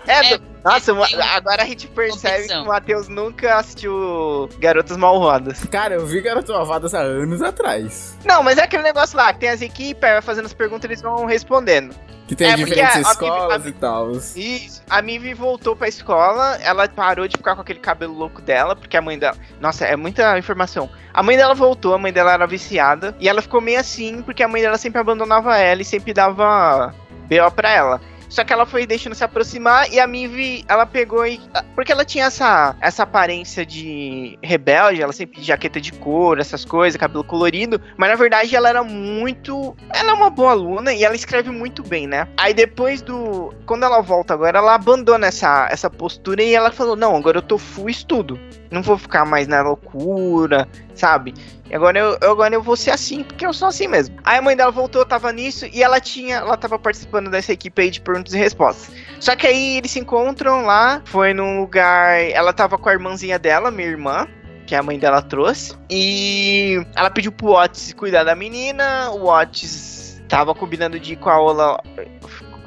É, É, nossa, uma agora a gente percebe competição. que o Matheus nunca assistiu Garotas Malvadas. Cara, eu vi Garoto Malvadas há anos atrás. Não, mas é aquele negócio lá, que tem as equipes, vai fazendo as perguntas e eles vão respondendo. Que tem É, diferentes a- a- escolas a- e tal. Isso. A Mivi voltou pra escola, ela parou de ficar com aquele cabelo louco dela, porque a mãe dela. Nossa, é muita informação. A mãe dela voltou, a mãe dela era viciada, e ela ficou meio assim, porque a mãe dela sempre abandonava ela e sempre dava BO pra ela. Só que ela foi deixando se aproximar e a Mivi, ela pegou e. Porque ela tinha essa, essa aparência de rebelde, ela sempre de jaqueta de couro, essas coisas, cabelo colorido. Mas na verdade ela era muito. Ela é uma boa aluna e ela escreve muito bem, né? Aí depois do. Quando ela volta agora, ela abandona essa, essa postura e ela falou: Não, agora eu tô full estudo. Não vou ficar mais na loucura, sabe? E agora eu, eu- agora eu vou ser assim, porque eu sou assim mesmo. Aí a mãe dela voltou, tava nisso, e ela tinha. Ela tava participando dessa equipe aí de perguntas e respostas. Só que aí eles se encontram lá, foi num lugar. Ela tava com a irmãzinha dela, minha irmã. Que a mãe dela trouxe. E ela pediu pro Otis cuidar da menina. O Otis tava combinando de ir com a Ola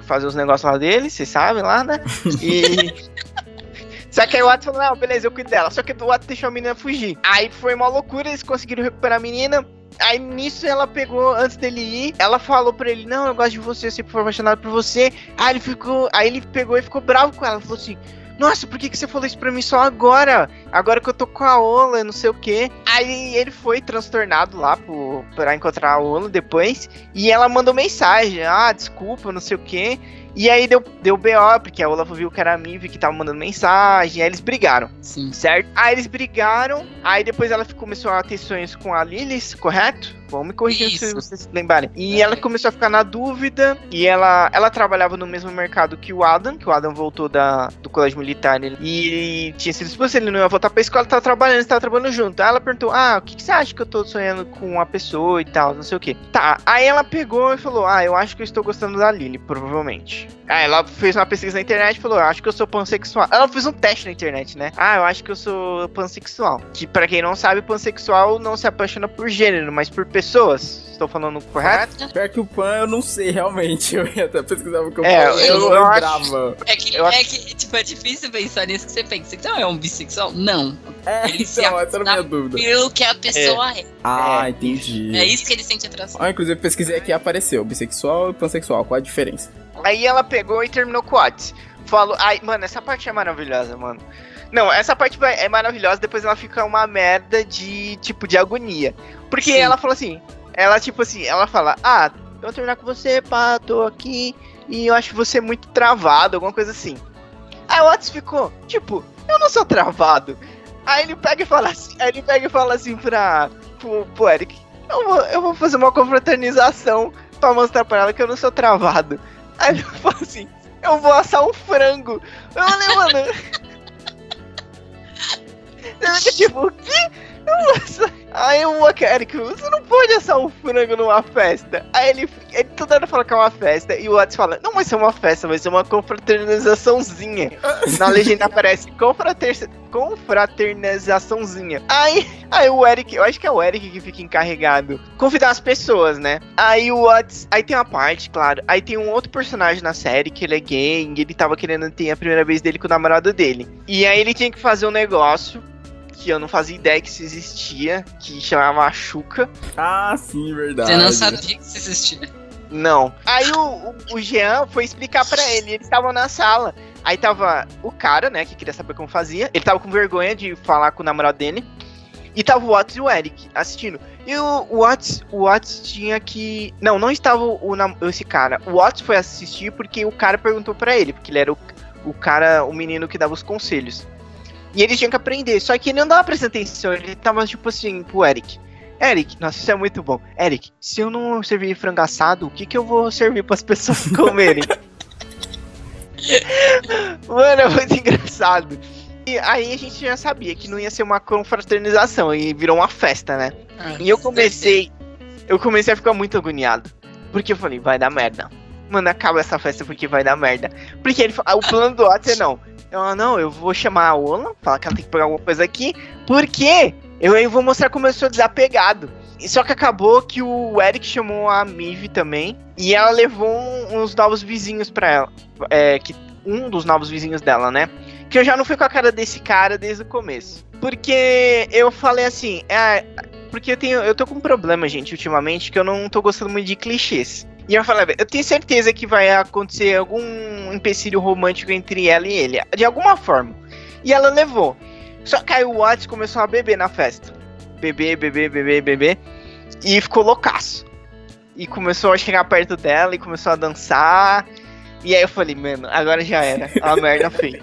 fazer os negócios lá dele, vocês sabem lá, né? (laughs) E. Só que aí o Watts falou, não, beleza, eu cuido dela. Só que o Watts deixou a menina fugir. Aí foi uma loucura, eles conseguiram recuperar a menina. Aí nisso ela pegou, antes dele ir, ela falou pra ele, não, eu gosto de você, eu sempre fui apaixonado por você. Aí ele ficou. Aí ele pegou e ficou bravo com ela. Falou assim, Nossa, por que, que você falou isso pra mim só agora? Agora que eu tô com a Ola, não sei o quê. Aí ele foi transtornado lá pro, pra encontrar a Ola depois. E ela mandou mensagem: Ah, desculpa, não sei o quê. E aí deu, deu BO, porque a Olaf viu que era a Mive que tava mandando mensagem, aí eles brigaram. Sim. Certo? Aí eles brigaram, aí depois ela começou a ter sonhos com a Lilith, correto? Vão me corrigir se vocês se lembrarem. E É. ela começou a ficar na dúvida, e ela, ela trabalhava no mesmo mercado que o Adam, que o Adam voltou da, do colégio militar, ele, e tinha sido expulso, ele não ia voltar pra escola, tava trabalhando, eles estavam trabalhando junto. Aí ela perguntou, ah, o que, que você acha que eu tô sonhando com uma pessoa e tal, não sei o que. Tá, aí ela pegou e falou, ah, eu acho que eu estou gostando da Lily, provavelmente. Aí ela fez uma pesquisa na internet e falou, ah, acho que eu sou pansexual. Ela fez um teste na internet, né? Ah, eu acho que eu sou pansexual. Que pra quem não sabe, pansexual não se apaixona por gênero, mas por pessoas. Estou falando correto? Pior que o Pan eu não sei realmente. (laughs) Eu ia até pesquisar porque eu, É, eu, eu não acho- lembrava. É que, Eu é que, tipo, é difícil pensar nisso que você pensa. Então é um bissexual? Não. É, Ele então, essa era a minha dúvida. Pelo que a pessoa é. Ah, É. entendi. É isso que ele sente atração. Ó, inclusive pesquisei aqui e apareceu. Bissexual e pansexual. Qual a diferença? Aí ela pegou e terminou com o. Falou, ai, mano, essa parte é maravilhosa, mano. Não, essa parte é maravilhosa, depois ela fica uma merda de, tipo, de agonia. Porque Sim. ela falou assim, ela, tipo assim, ela fala, ah, eu vou terminar com você, pá, tô aqui, e eu acho você muito travado, alguma coisa assim. Aí o Otis ficou, tipo, eu não sou travado. Aí ele pega e fala assim, aí ele pega e fala assim pra, pro, pro Eric, eu vou, eu vou fazer uma confraternização pra mostrar pra ela que eu não sou travado. Aí ele (laughs) fala assim, eu vou assar um frango. Eu falei, mano. Tipo, o Aí o Eric, você não pode assar um frango numa festa. Aí ele, ele toda hora fala que é uma festa. E o Watts fala, não vai ser uma festa, vai ser uma confraternizaçãozinha. Na legenda aparece confrater... confraternizaçãozinha. Aí, aí o Eric, eu acho que é o Eric que fica encarregado. Convidar as pessoas, né? Aí o Watts. Aí tem uma parte, claro. Aí tem um outro personagem na série que ele é gay. Ele tava querendo ter a primeira vez dele com o namorado dele. E aí ele tinha que fazer um negócio. Que eu não fazia ideia que isso existia. Que chamava Chuca. Ah, sim, verdade. Você não sabia que isso existia. Não. Aí o, o, o Jean foi explicar pra ele. Eles estavam na sala. Aí tava o cara, né, que queria saber como fazia. Ele tava com vergonha de falar com o namorado dele. E tava o Watts e o Eric assistindo. E o Watts, o Watts tinha que. Não, não estava o, nam- esse cara. O Watts foi assistir porque o cara perguntou pra ele, porque ele era o, o cara, o menino que dava os conselhos. E ele tinha que aprender. Só que ele não dava prestando atenção. Ele tava tipo assim pro Eric. Eric, nossa, isso é muito bom. Eric, se eu não servir frango assado, o que que eu vou servir pras pessoas (laughs) comerem? (laughs) Mano, é muito engraçado. E aí a gente já sabia que não ia ser uma confraternização e virou uma festa, né? Ah, E eu comecei. Eu comecei a ficar muito agoniado. Porque eu falei, vai dar merda. Mano, acaba essa festa porque vai dar merda. Porque ele, o plano do Watson é não. Eu, ah, não, eu vou chamar a Ola, falar que ela tem que pegar alguma coisa aqui. Porque eu aí vou mostrar como eu sou desapegado. Só que acabou que o Eric chamou a Mive também. E ela levou uns novos vizinhos pra ela. É, que, um dos novos vizinhos dela, né? Que eu já não fui com a cara desse cara desde o começo. Porque eu falei assim, é, porque eu tenho, eu tô com um problema, gente, ultimamente, que eu não tô gostando muito de clichês. E eu falei, eu tenho certeza que vai acontecer algum empecilho romântico entre ela e ele, de alguma forma. E ela levou. Só que aí o Watts começou a beber na festa. Beber, beber, beber, beber. E ficou loucaço. E começou a chegar perto dela e começou a dançar. E aí eu falei, mano, agora já era. (laughs) A merda feia.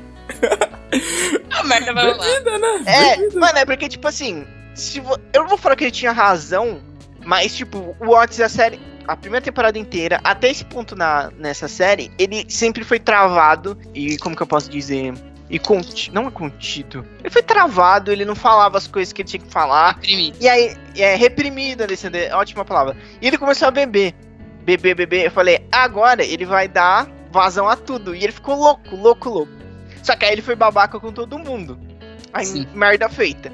A merda vai rolar. Bebida, né? É, Bebida. mano, é porque, tipo assim, se vo- eu não vou falar que ele tinha razão, mas, tipo, o Otis, a série, a primeira temporada inteira, até esse ponto na, nessa série, ele sempre foi travado e, como que eu posso dizer, e conti, não é contido, ele foi travado, ele não falava as coisas que ele tinha que falar, Reprimido. e aí, é reprimido, Alessandro, é ótima palavra. E ele começou a beber, beber, beber, eu falei, agora ele vai dar vazão a tudo, e ele ficou louco, louco, louco. Só que aí ele foi babaca com todo mundo. Aí, Sim. merda feita.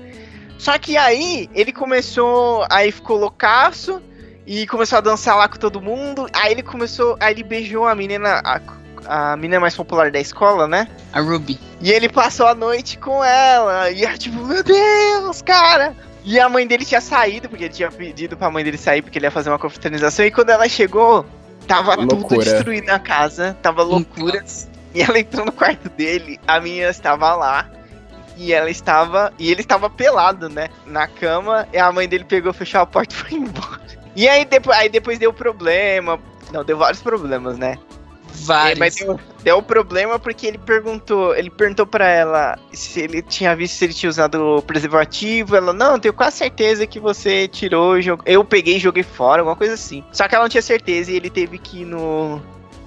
Só que aí ele começou. Aí ficou loucaço. E começou a dançar lá com todo mundo. Aí ele começou. Aí ele beijou a menina. A, a menina mais popular da escola, né? A Ruby. E ele passou a noite com ela. E ela, tipo, meu Deus, cara. E a mãe dele tinha saído, porque ele tinha pedido pra mãe dele sair, porque ele ia fazer uma confraternização. E quando ela chegou, tava tudo Loucura. destruído na casa. Tava loucura. E ela entrou no quarto dele, a menina estava lá. E ela estava. E ele estava pelado, né? Na cama. E a mãe dele pegou, fechou a porta e foi embora. E aí depois, aí depois deu problema. Não, deu vários problemas, né? Vários. É, mas deu, deu problema porque ele perguntou, ele perguntou pra ela se ele tinha visto se ele tinha usado o preservativo. Ela, não, tenho quase certeza que você tirou, jog... eu peguei e joguei fora, alguma coisa assim. Só que ela não tinha certeza e ele teve que ir no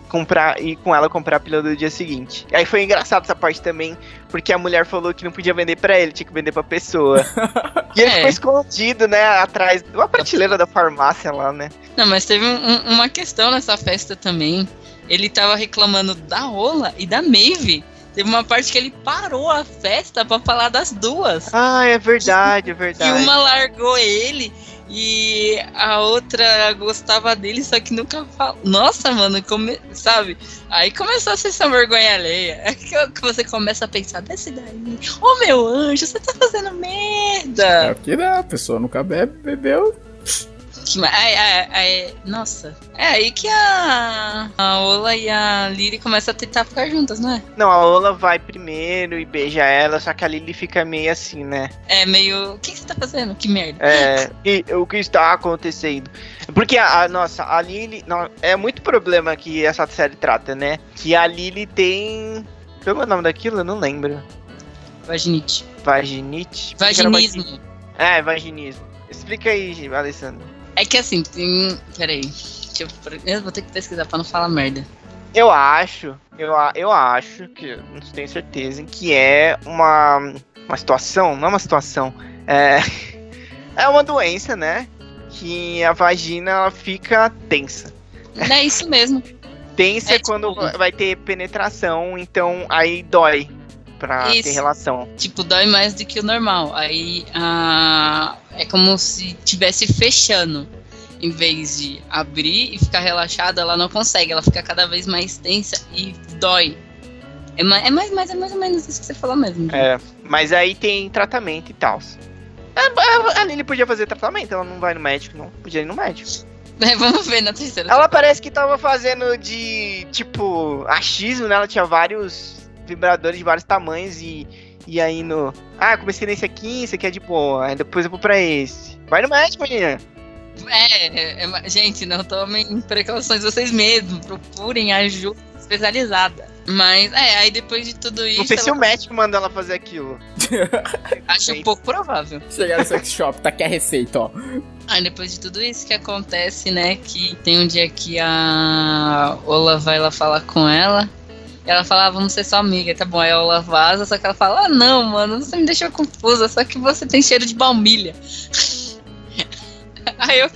comprar e com ela comprar a pílula do dia seguinte. E aí foi engraçado essa parte também, porque a mulher falou que não podia vender pra ele, tinha que vender pra pessoa. (laughs) e ele É. ficou escondido, né, atrás de uma prateleira da farmácia lá, né? Não, mas teve um- um- uma questão nessa festa também. Ele tava reclamando da Ola e da Maeve. Teve uma parte que ele parou a festa pra falar das duas. Ah, é verdade, é E verdade. uma largou ele e a outra gostava dele, só que nunca falou. Nossa, mano, come... sabe? Aí começou a ser essa vergonha alheia. (laughs) É que você começa a pensar, desce daí. Ô meu anjo, você tá fazendo É merda. o que dá, a pessoa nunca bebe, bebeu. Aí- aí- aí- nossa. É aí que a, a Ola e a Lily começam a tentar ficar juntas, não é? Não, a Ola vai primeiro e beija ela, só que a Lily fica meio assim, né? É meio. O que, que você tá fazendo? Que merda. É, e o que está acontecendo? Porque a, a- nossa, a Lily. Não, é muito problema que essa série trata, né? Que a Lily tem. Como é o nome daquilo? Eu não lembro. Vaginite. Vaginite? Vaginismo. É, vaginismo. Explica aí, Alessandro. É que assim, tem. Peraí. Deixa eu... eu vou ter que pesquisar pra não falar merda. Eu acho, eu, eu acho, que não tenho certeza, que é uma, uma situação, não é uma situação, é, (laughs) é uma doença, né? Que a vagina ela fica tensa. É isso mesmo. Tensa É é quando tipo- vai ter penetração, então aí dói pra ter Isso. relação. Tipo, dói mais do que o normal. Aí ah, é como se tivesse fechando. Em vez de abrir e ficar relaxada, ela não consegue. Ela fica cada vez mais tensa e dói. É, ma- é mais, mais, é mais ou menos isso que você falou mesmo. É, mas aí tem tratamento e tal. A, a Lily podia fazer tratamento, ela não vai no médico, não. Podia ir no médico. É, (laughs) vamos ver na terceira. Ela parece que tava fazendo de, tipo, achismo, né? Ela tinha vários vibradores de vários tamanhos e, e aí no... Ah, comecei nesse aqui, esse aqui é de boa, aí depois eu vou pra esse. Vai no médico, menina. É, é, é, gente, não tomem precauções vocês mesmos. Procurem ajuda especializada. Mas, é, aí depois de tudo isso, Não sei se o ela- médico mandou ela fazer aquilo. (laughs) acho um pouco provável. Chegar no sex shop, tá aqui a receita, ó. Aí depois de tudo isso que acontece, né, que tem um dia que a Ola vai lá falar com ela. E ela fala, ah, vamos ser só amiga, tá bom. Aí a Ola vaza, só que ela fala, ah, não, mano, você me deixou confusa, só que você tem cheiro de baunilha. (laughs) Aí eu,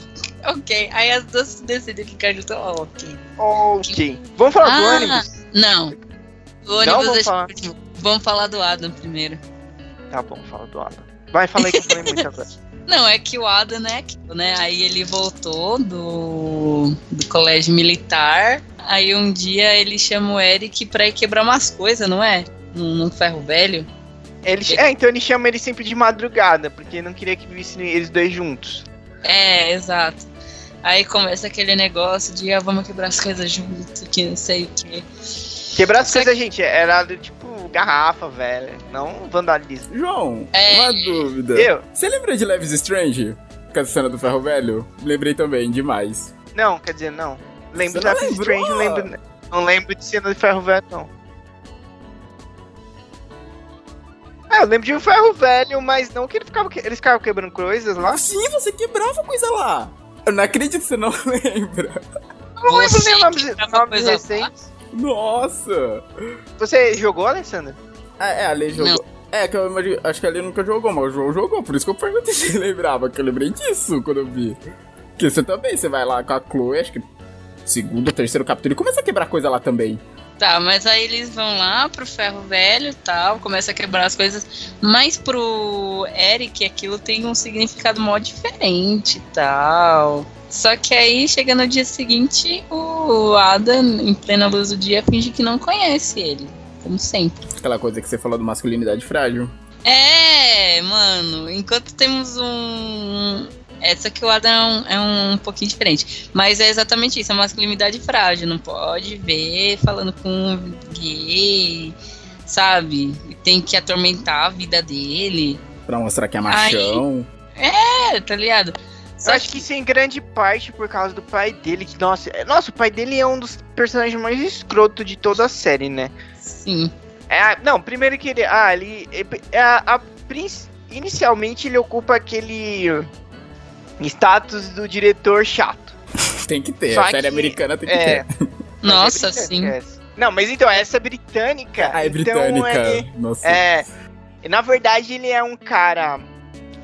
ok. Aí as duas decidem ficar juntas, ó, ok. Ok. Vamos falar do Ah, ônibus? Não. O Não, ônibus vamos deixa falar. Vamos falar do Adam primeiro. Tá bom, fala do Adam. Vai, fala aí que eu falei muito agora. (laughs) Não, é que o Adam é aquilo, né? Aí ele voltou do, do colégio militar. Aí um dia ele chama o Eric pra ir quebrar umas coisas, não é? Num, num ferro velho. Ele, é, então ele chama ele sempre de madrugada, porque não queria que vissem eles dois juntos. É, exato. Aí começa aquele negócio de ah, vamos quebrar as coisas juntos, que não sei o quê. Quebrar as Só coisas, gente, era do tipo garrafa, velho. Não vandalismo. João, É. uma dúvida. Eu? Você lembra de Leves Strange? Com a cena do ferro velho? Lembrei também, demais. Não, quer dizer, não. Lembro não da? Strange, não lembro, não lembro de cena de ferro velho, não. Ah, eu lembro de um ferro velho, mas não que ele ficava, que- eles ficavam quebrando coisas lá. Sim, você quebrava coisa lá. Eu não acredito que você não (laughs) lembra. Eu não lembro nem nomes, nomes recentes. Nossa. Você jogou, Alessandra? Ah, é, a Lei jogou. É, que eu imagino, acho que a Lei nunca jogou, mas o João jogou, por isso que eu perguntei se ele lembrava, que eu lembrei disso quando eu vi. Que você também, você vai lá com a Chloe, acho que segundo, terceiro capítulo, e começa a quebrar coisa lá também. Tá, mas aí eles vão lá pro ferro velho e tal, começa a quebrar as coisas. Mas pro Eric aquilo tem um significado mó diferente e tal. Só que aí, chega no dia seguinte, o Adam, em plena luz do dia, finge que não conhece ele. Como sempre. Aquela coisa que você falou do masculinidade frágil. É, mano, enquanto temos um É, só que o Adam é um, é um pouquinho diferente. Mas é exatamente isso, é uma masculinidade frágil. Não pode ver falando com um gay, sabe? Tem que atormentar a vida dele. Pra mostrar que é machão. Aí, é, tá ligado? Só eu acho que isso é em grande parte por causa do pai dele. Que, nossa, é, nossa, o pai dele é um dos personagens mais escroto de toda a série, né? Sim. É, não, primeiro que ele. Ah, ele. É, a, a, inicialmente ele ocupa aquele status do diretor chato. (laughs) tem que ter, Só a série que, americana tem que é, ter. (laughs) Nossa, é sim. Não, mas então, essa é britânica. Ah, é então britânica. Ele, Nossa. É. Na verdade, ele é um cara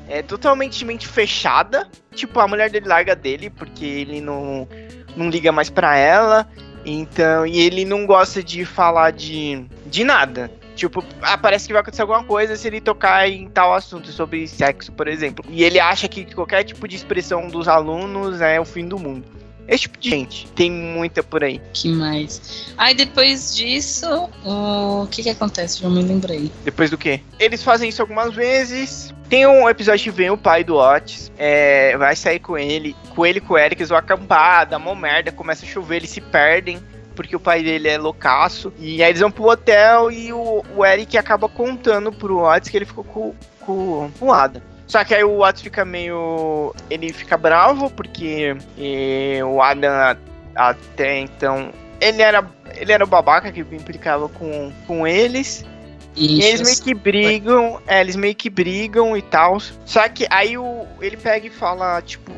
é totalmente mente fechada. Tipo, a mulher dele larga dele porque ele não, não liga mais pra ela. Então, e ele não gosta de falar de, de nada. Tipo, ah, parece que vai acontecer alguma coisa se ele tocar em tal assunto sobre sexo, por exemplo. E ele acha que qualquer tipo de expressão dos alunos é o fim do mundo. Esse tipo de gente. Tem muita por aí. Que mais? Aí depois disso, o que que acontece? Já me lembrei. Depois do quê? Eles fazem isso algumas vezes. Tem um episódio que vem o pai do Otis, é, vai sair com ele, com ele e com o Eric, eles vão acampar, dá uma merda, começa a chover, eles se perdem porque o pai dele é loucaço. E aí eles vão pro hotel e o, o Eric acaba contando pro Otis que ele ficou com, com, com o Adam. Só que aí o Otis fica meio. Ele fica bravo, porque e, o Adam até então. Ele era, ele era o babaca que implicava com, com eles. E eles meio que brigam, é, eles meio que brigam e tal. Só que aí o, ele pega e fala, tipo.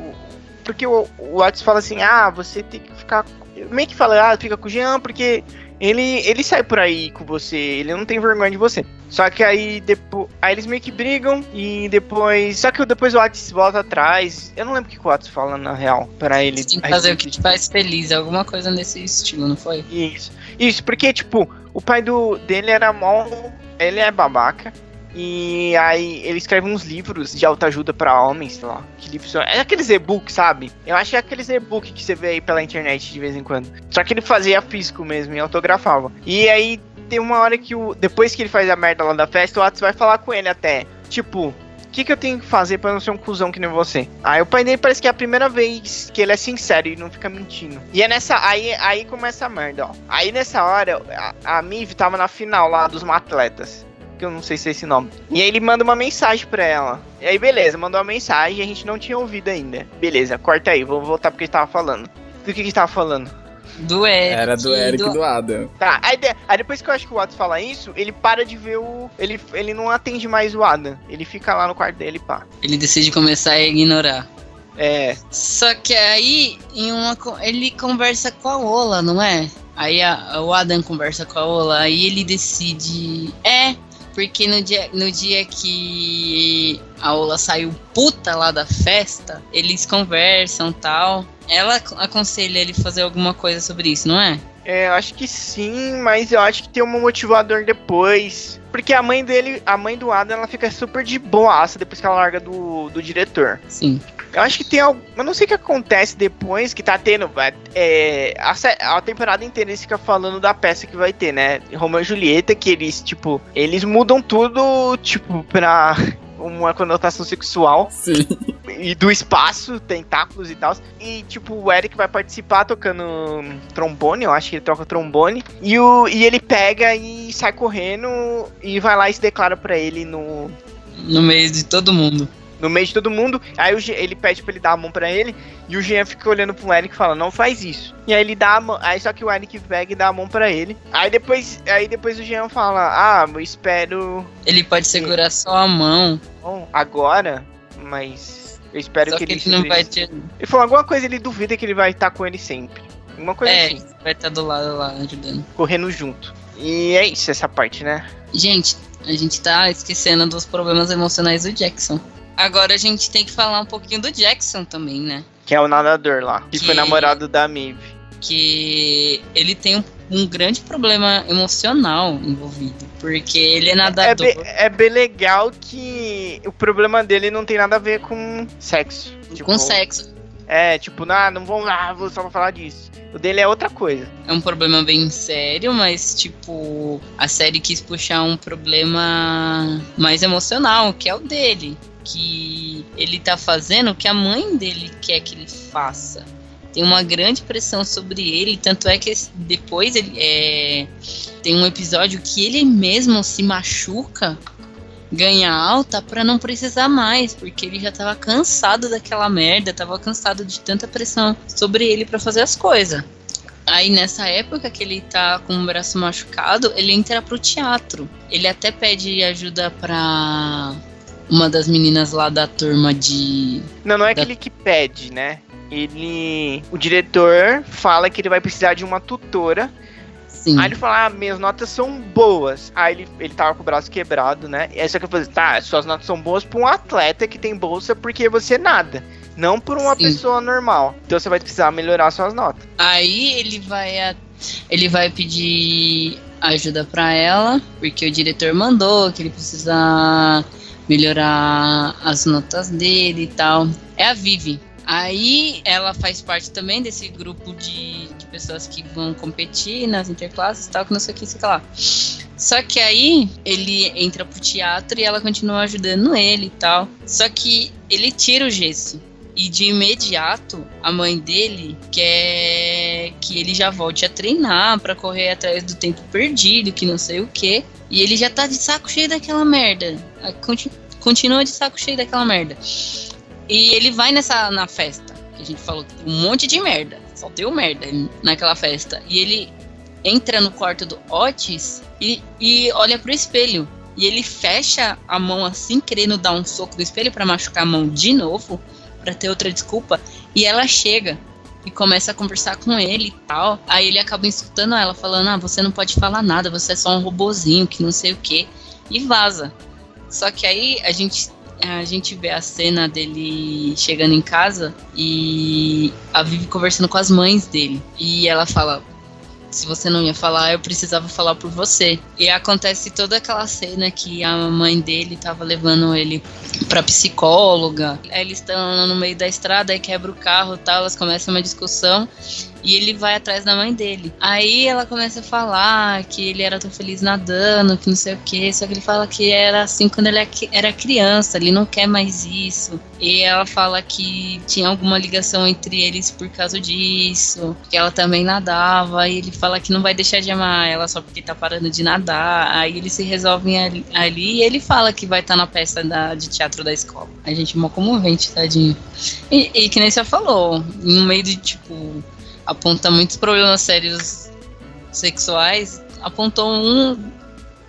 Porque o, o Otis fala assim: ah, você tem que ficar. Meio que fala, ah, fica com o Jean, porque ele, ele sai por aí com você, ele não tem vergonha de você. Só que aí depois. Aí eles meio que brigam e depois. Só que depois o Otis volta atrás. Eu não lembro o que o Otis fala na real. para ele. Tem que fazer o que te faz feliz, alguma coisa nesse estilo, não foi? Isso. Isso, porque, tipo, o pai do, dele era mó ele é babaca. E aí ele escreve uns livros de autoajuda para homens, sei lá. Que livros são? É aqueles e-books, sabe? Eu acho que é aqueles e-books que você vê aí pela internet de vez em quando. Só que ele fazia físico mesmo e autografava. E aí tem uma hora que o. Depois que ele faz a merda lá da festa, o Atos vai falar com ele até. Tipo, o que, que eu tenho que fazer para não ser um cuzão que nem você? Aí o pai dele parece que é a primeira vez que ele é sincero e não fica mentindo. E é nessa. Aí, aí começa a merda, ó. Aí nessa hora, a, a Miv tava na final lá dos atletas que eu não sei se é esse nome. E aí ele manda uma mensagem pra ela. E aí, beleza, mandou uma mensagem e a gente não tinha ouvido ainda. Beleza, corta aí, vou voltar porque ele tava falando. Do que que tava falando? Do Eric. Era do Eric e do... do Adam. Tá, aí, de, aí, depois que eu acho que o Adam fala isso, ele para de ver o. Ele, ele não atende mais o Adam. Ele fica lá no quarto dele pá. Ele decide começar a ignorar. É. Só que aí, em uma, ele conversa com a Ola, não é? Aí a, o Adam conversa com a Ola, aí ele decide. É, porque no dia, no dia que a Ola saiu puta lá da festa, eles conversam tal. Ela aconselha ele fazer alguma coisa sobre isso, não é? É, eu acho que sim, mas eu acho que tem um motivador depois. Porque a mãe dele, a mãe do Adam, ela fica super de boaça depois que ela larga do, do diretor. Sim. Eu acho que tem algo. Eu não sei o que acontece depois que tá tendo. É, a, a temporada inteira eles ficam falando da peça que vai ter, né? Romeo e Julieta, que eles, tipo, eles mudam tudo, tipo, pra (laughs) uma conotação sexual. Sim. E do espaço, tentáculos e tal. E, tipo, o Eric vai participar tocando trombone, eu acho que ele toca trombone. E, o, e ele pega e sai correndo e vai lá e se declara pra ele no. No meio de todo mundo no meio de todo mundo. Aí o, ele pede pra ele dar a mão pra ele. E o Jean fica olhando pro Eric e fala, não faz isso. E aí ele dá a mão. Aí só que o Eric pega e dá a mão pra ele. Aí depois, aí depois o Jean fala, ah, eu espero. Ele pode segurar só a mão. Bom, agora, mas. Eu espero só que, que ele. ele não vai te... Ele falou alguma coisa, ele duvida que ele vai estar com ele sempre. Alguma coisa é, assim. vai estar do lado lá ajudando. Correndo junto. E é isso, essa parte, né? Gente, a gente tá esquecendo dos problemas emocionais do Jackson. Agora a gente tem que falar um pouquinho do Jackson também, né? Que é o nadador lá, que, que foi namorado da Miv. Que ele tem um, um, grande problema emocional envolvido. Porque ele é nadador. É, bem, é bem legal que o problema dele não tem nada a ver com sexo. Tipo, com sexo. É, tipo, não, não vou lá, vou só falar disso. O dele é outra coisa. É um problema bem sério, mas, tipo, a série quis puxar um problema mais emocional, que é o dele. Que ele tá fazendo o que a mãe dele quer que ele faça. Tem uma grande pressão sobre ele, tanto é que depois ele é, tem um episódio que ele mesmo se machuca, ganha alta para não precisar mais, porque ele já tava cansado daquela merda, tava cansado de tanta pressão sobre ele para fazer as coisas. Aí nessa época que ele tá com o braço machucado, ele entra pro teatro. Ele até pede ajuda pra uma das meninas lá da turma de. Não, não é da... aquele que pede, né? Ele. O diretor fala que ele vai precisar de uma tutora. Sim. Aí ele fala, ah, minhas notas são boas. Aí ele, ele tava com o braço quebrado, né? E aí só que eu falei, tá, suas notas são boas pra um atleta que tem bolsa porque você nada. Não por uma Sim. pessoa normal. Então você vai precisar melhorar suas notas. Aí ele vai ele vai pedir ajuda pra ela, porque o diretor mandou que ele precisa melhorar as notas dele e tal. É a Vivi. Aí ela faz parte também desse grupo de, de pessoas que vão competir nas interclasses e tal, que não sei o que, sei lá. Só que aí ele entra pro teatro e ela continua ajudando ele e tal. Só que ele tira o gesso. E de imediato, a mãe dele quer que ele já volte a treinar para correr atrás do tempo perdido, que não sei o que. E ele já tá de saco cheio daquela merda. Conti- Continua de saco cheio daquela merda. E ele vai nessa na festa, que a gente falou um monte de merda. Só deu merda naquela festa. E ele entra no quarto do Otis e, e olha pro espelho. E ele fecha a mão assim, querendo dar um soco no espelho para machucar a mão de novo, para ter outra desculpa. E ela chega e começa a conversar com ele e tal. Aí ele acaba escutando ela falando: Ah, você não pode falar nada, você é só um robozinho que não sei o que. E vaza. Só que aí a gente a gente vê a cena dele chegando em casa e a Vivi conversando com as mães dele. E ela fala: Se você não ia falar, eu precisava falar por você. E acontece toda aquela cena que a mãe dele tava levando ele pra psicóloga. Aí eles estão no meio da estrada, aí quebra o carro tal, elas começam uma discussão. E ele vai atrás da mãe dele. Aí ela começa a falar que ele era tão feliz nadando, que não sei o que. Só que ele fala que era assim quando ele era criança, ele não quer mais isso. E ela fala que tinha alguma ligação entre eles por causa disso. Que ela também nadava. E ele fala que não vai deixar de amar ela só porque tá parando de nadar. Aí eles se resolvem ali, ali e ele fala que vai estar na peça da, de teatro da escola. A gente mó comovente, tadinho. E, e que nem você falou, no meio de tipo aponta muitos problemas sérios sexuais, apontou um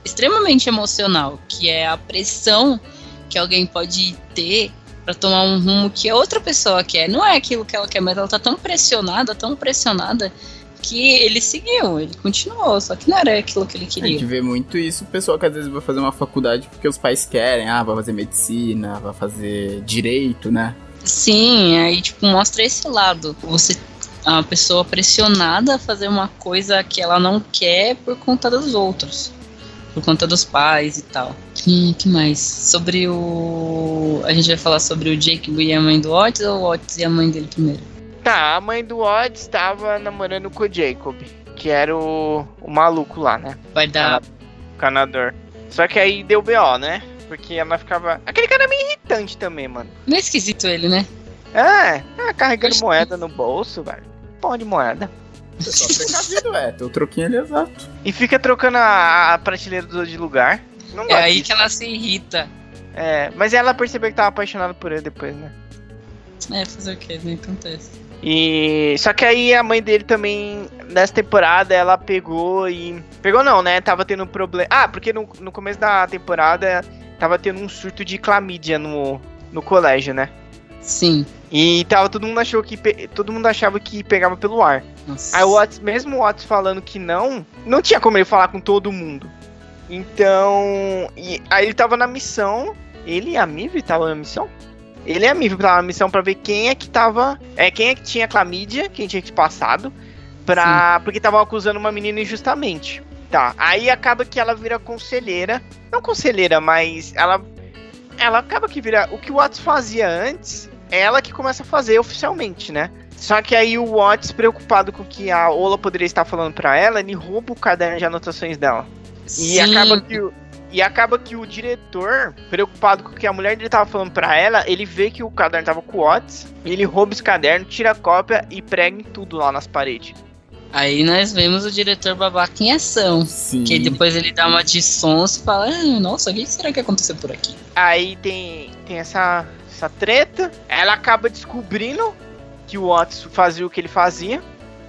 extremamente emocional, que é a pressão que alguém pode ter para tomar um rumo que a outra pessoa quer. Não é aquilo que ela quer, mas ela tá tão pressionada, tão pressionada que ele seguiu, ele continuou, só que não era aquilo que ele A queria. gente vê muito isso, o pessoal que às vezes vai fazer uma faculdade porque os pais querem, ah, vai fazer medicina, vai fazer direito, né? Sim, aí tipo mostra esse lado. Você a pessoa pressionada a fazer uma coisa que ela não quer por conta dos outros. Por conta dos pais e tal. Hum, que mais? Sobre o. A gente vai falar sobre o Jake e a mãe do Otis ou o Otis e a mãe dele primeiro? Tá, a mãe do Odd estava namorando com o Jacob, que era o, o maluco lá, né? Vai dar. O canador. Só que aí deu BO, né? Porque ela ficava. Aquele cara é meio irritante também, mano. Meio esquisito ele, né? É, ah, carregando moeda no bolso, velho. Pão de moeda. É só precavido, é, tem o troquinho ali exato. E fica trocando a, a prateleira de lugar. Não É aí disso. que ela se irrita. É, mas ela percebeu que tava apaixonada por ele depois, né? É, fazer o que? Não acontece. E só que aí a mãe dele também nessa temporada ela pegou e pegou não, né? Tava tendo problema. Ah, porque no, no começo da temporada tava tendo um surto de clamídia no, no colégio, né? Sim. E tava todo mundo achou que todo mundo achava que pegava pelo ar. Nossa. Aí o Watts, mesmo o Watts falando que não, não tinha como ele falar com todo mundo. Então, e, aí ele tava na missão, ele e a Mive tava na missão? Ele e a Mive tava na missão pra ver quem é que tava, é quem é que tinha clamídia, quem tinha que passado, pra, porque estavam acusando uma menina injustamente. Tá, aí acaba que ela vira conselheira, não conselheira, mas ela ela acaba que vira o que o Watts fazia antes, é ela que começa a fazer oficialmente, né? Só que aí o Watts, preocupado com o que a Ola poderia estar falando pra ela, ele rouba o caderno de anotações dela. E Sim. acaba que o, E acaba que o diretor, preocupado com o que a mulher dele tava falando pra ela, ele vê que o caderno tava com o Otis, ele rouba esse caderno, tira a cópia e prega em tudo lá nas paredes. Aí nós vemos o diretor babaca em ação. Sim. Que depois ele dá uma de sons e fala: ah, Nossa, o que será que aconteceu por aqui? Aí tem, tem essa, essa treta, ela acaba descobrindo que o Otis fazia o que ele fazia,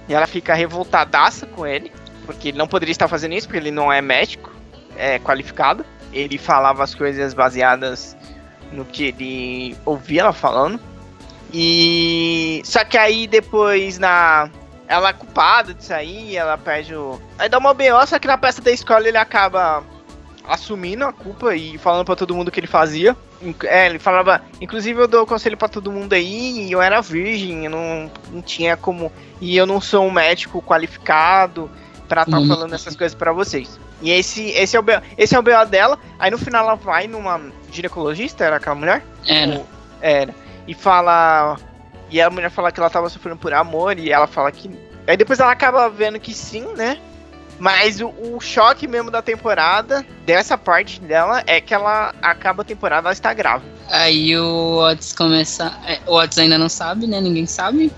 e ela fica revoltadaça com ele, porque ele não poderia estar fazendo isso, porque ele não é médico, é qualificado. Ele falava as coisas baseadas no que ele ouvia ela falando. E. Só que aí depois na. Ela é culpada disso aí, ela perde o. Aí dá uma BO, só que na peça da escola ele acaba assumindo a culpa e falando pra todo mundo o que ele fazia. É, ele falava, inclusive eu dou conselho pra todo mundo aí, e eu era virgem, eu não, não tinha como. E eu não sou um médico qualificado pra estar Uhum. falando essas coisas pra vocês. E esse, esse, é o BO, esse é o BO dela. Aí no final ela vai numa ginecologista, era aquela mulher? Era. Ou- Era. E fala. E a mulher fala que ela tava sofrendo por amor, e ela fala que. Aí depois ela acaba vendo que sim, né? Mas o, o choque mesmo da temporada, dessa parte dela, é que ela acaba a temporada, ela está grávida. Aí o Otis começa. é, O Otis ainda não sabe, né? Ninguém sabe.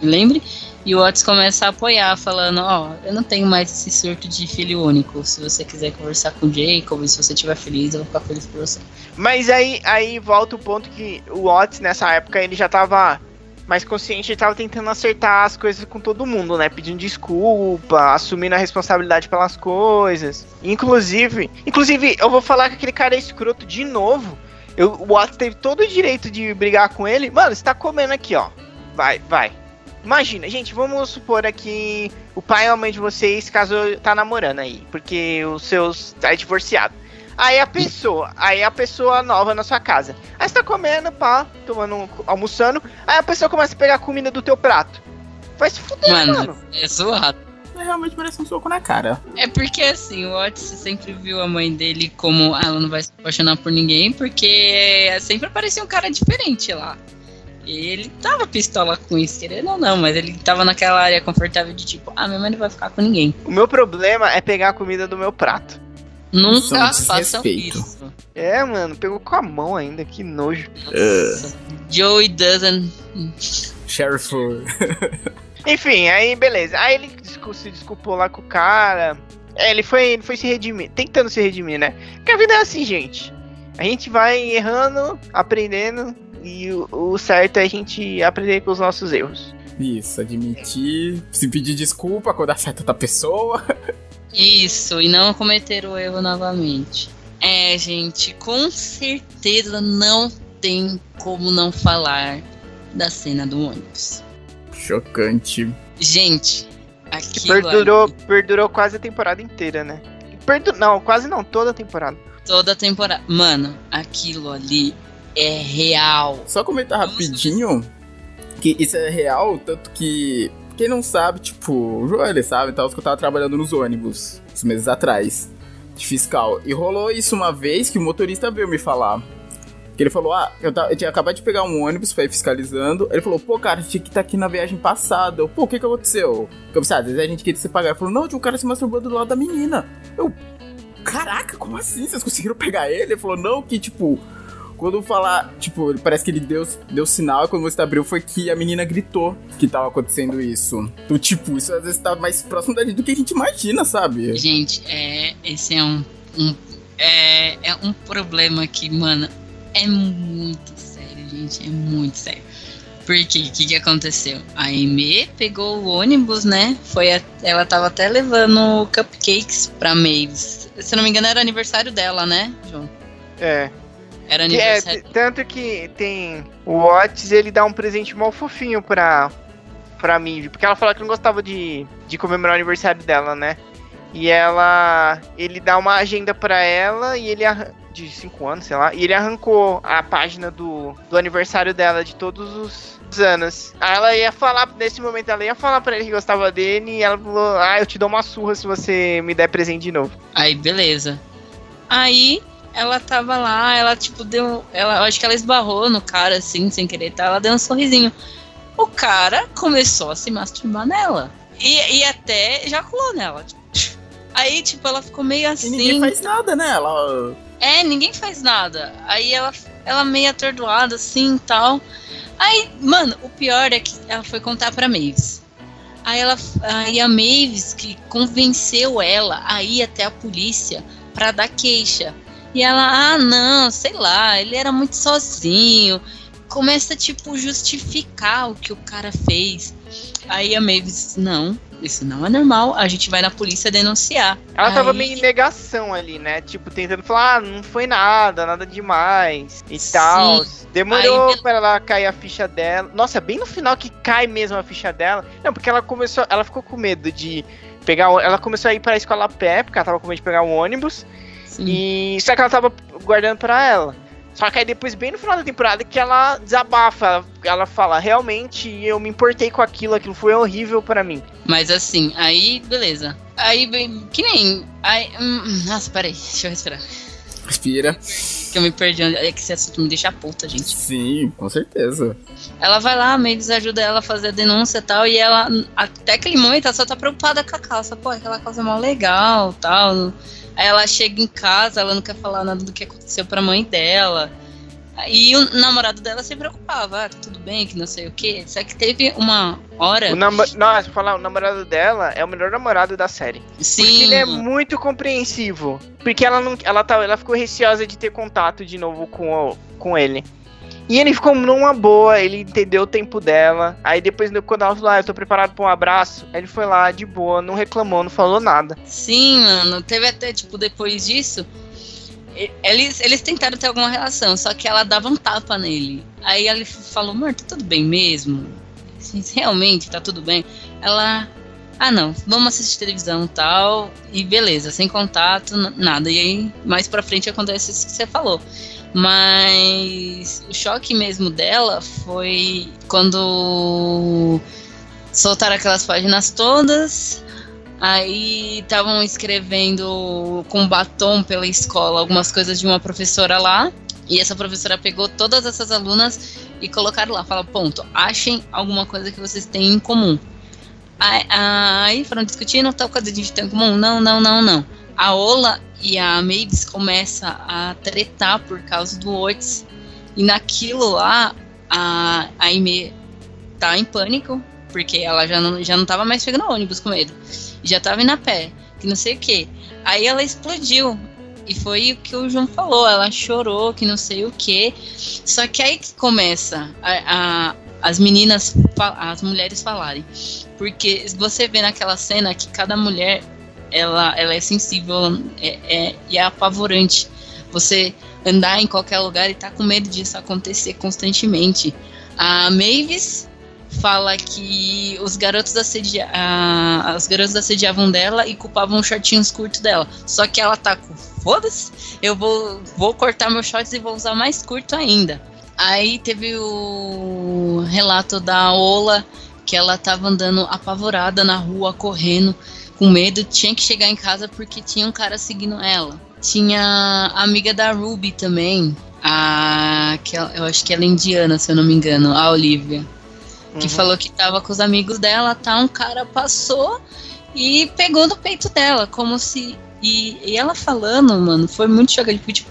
Me lembre. E o Otis começa a apoiar, falando: Ó, eu não tenho mais esse surto de filho único. Se você quiser conversar com o Jacob, se você estiver feliz, eu vou ficar feliz por você. Mas aí, aí volta o ponto que o Otis, nessa época, ele já tava mais consciente, ele tava tentando acertar as coisas com todo mundo, né? Pedindo desculpa, assumindo a responsabilidade pelas coisas. Inclusive, inclusive, eu vou falar que aquele cara é escroto de novo. Eu, o Otis teve todo o direito de brigar com ele. Mano, você tá comendo aqui, ó. Vai, vai. Imagina, gente, vamos supor aqui o pai ou a mãe de vocês casou, tá namorando aí, porque os seus tá divorciado. Aí a pessoa, aí a pessoa nova na sua casa. Aí você tá comendo, pá, tomando, um- almoçando. Aí a pessoa começa a pegar a comida do teu prato. Vai se fuder, mano. Mano, é zoado. É, realmente merece um soco na cara. É porque assim, o Otis sempre viu a mãe dele como "Ah, ela não vai se apaixonar por ninguém, porque sempre aparecia um cara diferente lá. E ele tava pistola com isso, querendo ou não, mas ele tava naquela área confortável de tipo, ah, minha mãe não vai ficar com ninguém. O meu problema é pegar a comida do meu prato. Isso é um Nunca façam isso. É, mano, pegou com a mão ainda, que nojo. Joey doesn't. Sheriff. (laughs) Enfim, aí beleza. Aí ele se desculpou lá com o cara. É, ele foi, ele foi se redimir, tentando se redimir, né? Porque a vida é assim, gente. A gente vai errando, aprendendo, e o, o certo é a gente aprender com os nossos erros. Isso, admitir, se pedir desculpa quando acerta outra pessoa. (laughs) Isso, e não cometer o erro novamente. É, gente, com certeza não tem como não falar da cena do ônibus. Chocante. Gente, Que aquilo perdurou, ali, perdurou quase a temporada inteira, né? Perdu não, quase não, toda a temporada. toda a temporada. Mano, aquilo ali é real. Só comentar rapidinho que isso é real, tanto que quem não sabe, tipo, o João ele sabe, tal, que eu tava trabalhando nos ônibus, uns meses atrás, de fiscal. E rolou isso uma vez que o motorista veio me falar. Que ele falou, ah, eu, ta- eu tinha acabado de pegar um ônibus pra ir fiscalizando. Ele falou, pô, cara, tinha que estar aqui na viagem passada. Eu, pô, o que que aconteceu? Eu pensei, ah, às vezes a gente queria se pagar. Ele falou, não, tinha um cara se masturbando do lado da menina. Eu, caraca, como assim? Vocês conseguiram pegar ele? Ele falou, não, que tipo, quando falar, tipo, parece que ele deu, deu sinal e quando você abriu foi que a menina gritou que tava acontecendo isso. Então, tipo, isso às vezes tá mais próximo da gente do que a gente imagina, sabe? Gente, é, esse é um, um- é, é um problema que, mano, é muito sério, gente, é muito sério. Porque o que, que aconteceu? A Aimee pegou o ônibus, né? Foi a- ela tava até levando cupcakes pra Mavis. Se não me engano, era aniversário dela, né, João? É. Era é, aniversário. t- tanto que tem o Otis, ele dá um presente mal fofinho pra, pra Mive, porque ela falou que não gostava de, de comemorar o aniversário dela, né? E ela. Ele dá uma agenda pra ela e ele. De 5 anos, sei lá. E ele arrancou a página do, do aniversário dela de todos os, os anos. Aí ela ia falar, nesse momento, ela ia falar pra ele que gostava dele e ela falou: Ah, eu te dou uma surra se você me der presente de novo. Aí, beleza. Aí, ela tava lá, ela, tipo, deu. Ela, eu acho que ela esbarrou no cara, assim, sem querer, tá? Ela deu um sorrisinho. O cara começou a se masturbar nela. E, e até ejaculou nela. tipo, Aí, tipo, ela ficou meio assim. E ninguém faz nada, né? Ela... É, ninguém faz nada. Aí ela, ela meio atordoada, assim, tal. Aí, mano, o pior é que ela foi contar pra Mavis. Aí, ela, aí a Mavis que convenceu ela a ir até a polícia pra dar queixa. E ela, ah, não, sei lá, ele era muito sozinho. Começa, tipo, justificar o que o cara fez. Aí a Mavis, não, isso não é normal, a gente vai na polícia denunciar. Ela Aí... tava meio em negação ali, né? Tipo, tentando falar, ah, não foi nada, nada demais e tal. Demorou Aí... pra ela cair a ficha dela. Nossa, bem no final que cai mesmo a ficha dela. Não, porque ela começou, ela ficou com medo de pegar, ela começou a ir pra escola a pé, porque ela tava com medo de pegar um ônibus. Sim. E só que ela tava guardando para ela. Só que aí depois, bem no final da temporada, que ela desabafa, ela, ela fala, realmente eu me importei com aquilo, aquilo foi horrível para mim. Mas assim, aí, beleza. Aí, que nem. Aí, hum, nossa, peraí, deixa eu respirar. Respira. Que eu me perdi. É que esse assunto me deixa puta, gente. Sim, com certeza. Ela vai lá, a Mavis ajuda ela a fazer a denúncia e tal. E ela, até aquele momento, ela só tá preocupada com a calça. Pô, aquela calça é mó legal tal. Aí ela chega em casa, ela não quer falar nada do que aconteceu pra mãe dela. E o namorado dela se preocupava, ah, tá tudo bem, que não sei o que. Só que teve uma hora. O namo... Nossa, falar, o namorado dela é o melhor namorado da série. Sim. Porque ele é muito compreensivo. Porque ela não. Ela, tá, ela ficou receosa de ter contato de novo com, o, com ele. E ele ficou numa boa, ele entendeu o tempo dela. Aí depois, quando ela falou, ah, eu tô preparado pra um abraço, ele foi lá de boa, não reclamou, não falou nada. Sim, mano. Teve até, tipo, depois disso. Eles, eles tentaram ter alguma relação, só que ela dava um tapa nele. Aí ele falou, amor, tá tudo bem mesmo? Realmente, tá tudo bem? Ela, ah não, vamos assistir televisão tal, e beleza, sem contato, nada. E aí, mais pra frente acontece isso que você falou. Mas o choque mesmo dela foi quando soltaram aquelas páginas todas. Aí estavam escrevendo com batom pela escola algumas coisas de uma professora lá. E essa professora pegou todas essas alunas e colocaram lá. Fala, ponto, achem alguma coisa que vocês têm em comum. Aí, foram discutindo, tal coisa gente tem em comum? Não, não, não, não. A Ola e a Mavis começa a tretar por causa do Otis. E naquilo lá, a Aime tá em pânico, porque ela já não, já não tava mais pegando ônibus com medo. Já tava indo a pé, que não sei o que. Aí ela explodiu. E foi o que o João falou, ela chorou, que não sei o que. Só que aí que começa a, a as meninas, as mulheres falarem. Porque você vê naquela cena que cada mulher ela, ela é sensível é, é, e é apavorante. Você andar em qualquer lugar e tá com medo disso acontecer constantemente. A Mavis fala que os garotos assedia assediavam dela e culpavam os shortinhos curtos dela. Só que ela tá com foda-se, eu vou, vou cortar meus shorts e vou usar mais curto ainda. Aí teve o relato da Ola que ela tava andando apavorada na rua, correndo com medo, tinha que chegar em casa porque tinha um cara seguindo ela. Tinha a amiga da Ruby também, a que eu acho que ela é indiana, se eu não me engano, a Olivia, que uhum. falou que tava com os amigos dela, tá? Um cara passou e pegou no peito dela, como se e, e ela falando, mano, foi muito chocante, tipo,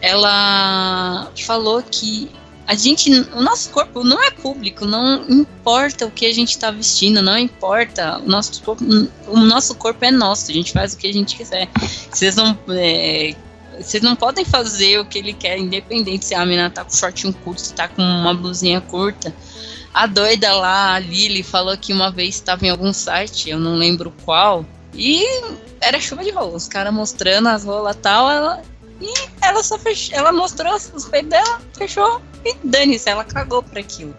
ela falou que a gente, o nosso corpo não é público, não importa o que a gente está vestindo, não importa. O nosso, corpo, o nosso corpo é nosso, a gente faz o que a gente quiser. Vocês não. É, vocês não podem fazer o que ele quer, independente se a menina tá com shortinho curto, se tá com uma blusinha curta. A doida lá, a Lily, falou que uma vez estava em algum site, eu não lembro qual, e era chuva de rola. Os caras mostrando as rolas e tal, ela, e ela só fechou, ela mostrou os peitos dela, fechou e dane-se, ela cagou pra aquilo.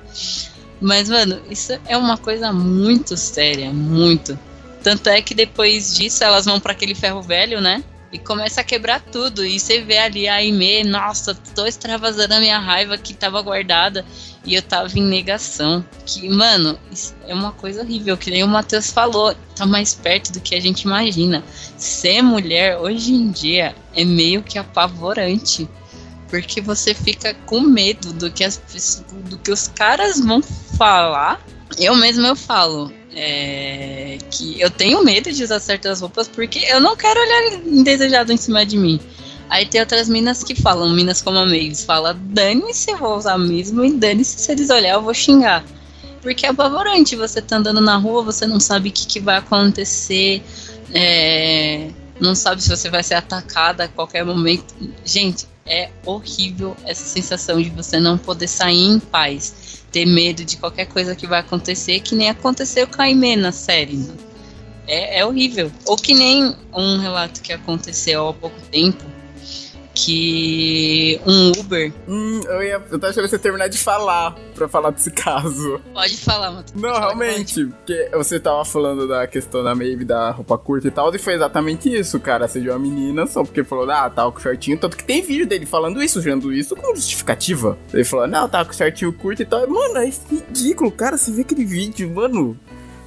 Mas, mano, isso é uma coisa muito séria, muito. Tanto é que depois disso elas vão para aquele ferro velho, né? E começa a quebrar tudo. E você vê ali a Aimee, nossa, tô extravasando a minha raiva que tava guardada. E eu tava em negação. Que, mano, é uma coisa horrível. Que nem o Matheus falou, tá mais perto do que a gente imagina. Ser mulher hoje em dia é meio que apavorante. Porque você fica com medo do que, as, do que os caras vão falar. Eu mesmo eu falo é, que eu tenho medo de usar certas roupas porque eu não quero olhar indesejado em cima de mim. Aí tem outras minas que falam, minas como a Mavis, fala, dane-se, eu vou usar mesmo, e dane-se se eles olhar, eu vou xingar. Porque é apavorante, você tá andando na rua, você não sabe o que, que vai acontecer, é, não sabe se você vai ser atacada a qualquer momento. Gente, é horrível essa sensação de você não poder sair em paz, ter medo de qualquer coisa que vai acontecer, que nem aconteceu com a Aimee na série. É, é horrível. Ou que nem um relato que aconteceu há pouco tempo, que um Uber. Hum, eu, ia, eu tava achando você terminar de falar pra falar desse caso. Pode falar, Matheus. Não, realmente, porque você tava falando da questão da Maeve da roupa curta e tal, e foi exatamente isso, cara. Viu a menina só porque falou, ah, tava com shortinho, tanto que tem vídeo dele falando isso, usando isso como justificativa. Ele falou, não, tava com shortinho curto e tal. Mano, é ridículo, cara. Você vê aquele vídeo, mano.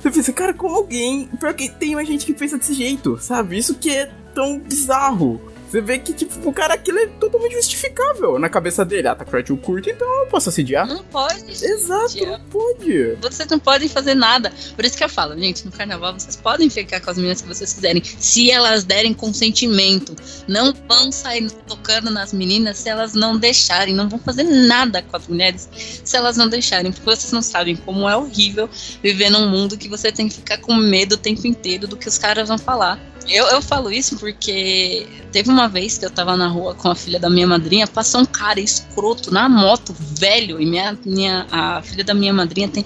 Você pensa, cara, como alguém. Pior que tem mais gente que pensa desse jeito, sabe? Isso que é tão bizarro. Você vê que, tipo, o cara aquilo é totalmente justificável na cabeça dele. Ah, tá o curto, então eu posso assediar. Não pode. Exato, não pode. Vocês não podem fazer nada. Por isso que eu falo, gente, no carnaval vocês podem ficar com as meninas que vocês quiserem, se elas derem consentimento. Não vão sair tocando nas meninas se elas não deixarem. Não vão fazer nada com as mulheres se elas não deixarem. Porque vocês não sabem como é horrível viver num mundo que você tem que ficar com medo o tempo inteiro do que os caras vão falar. Eu, eu falo isso porque teve uma vez que eu tava na rua com a filha da minha madrinha, passou um cara escroto na moto, velho, e minha, minha, a filha da minha madrinha tem,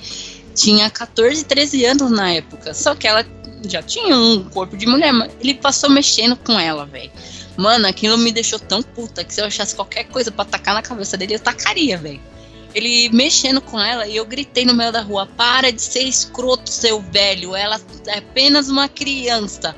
tinha 14, 13 anos na época. Só que ela já tinha um corpo de mulher, mas ele passou mexendo com ela, velho. Mano, aquilo me deixou tão puta que se eu achasse qualquer coisa para tacar na cabeça dele, eu tacaria, velho. Ele mexendo com ela e eu gritei no meio da rua: Para de ser escroto, seu velho. Ela é apenas uma criança.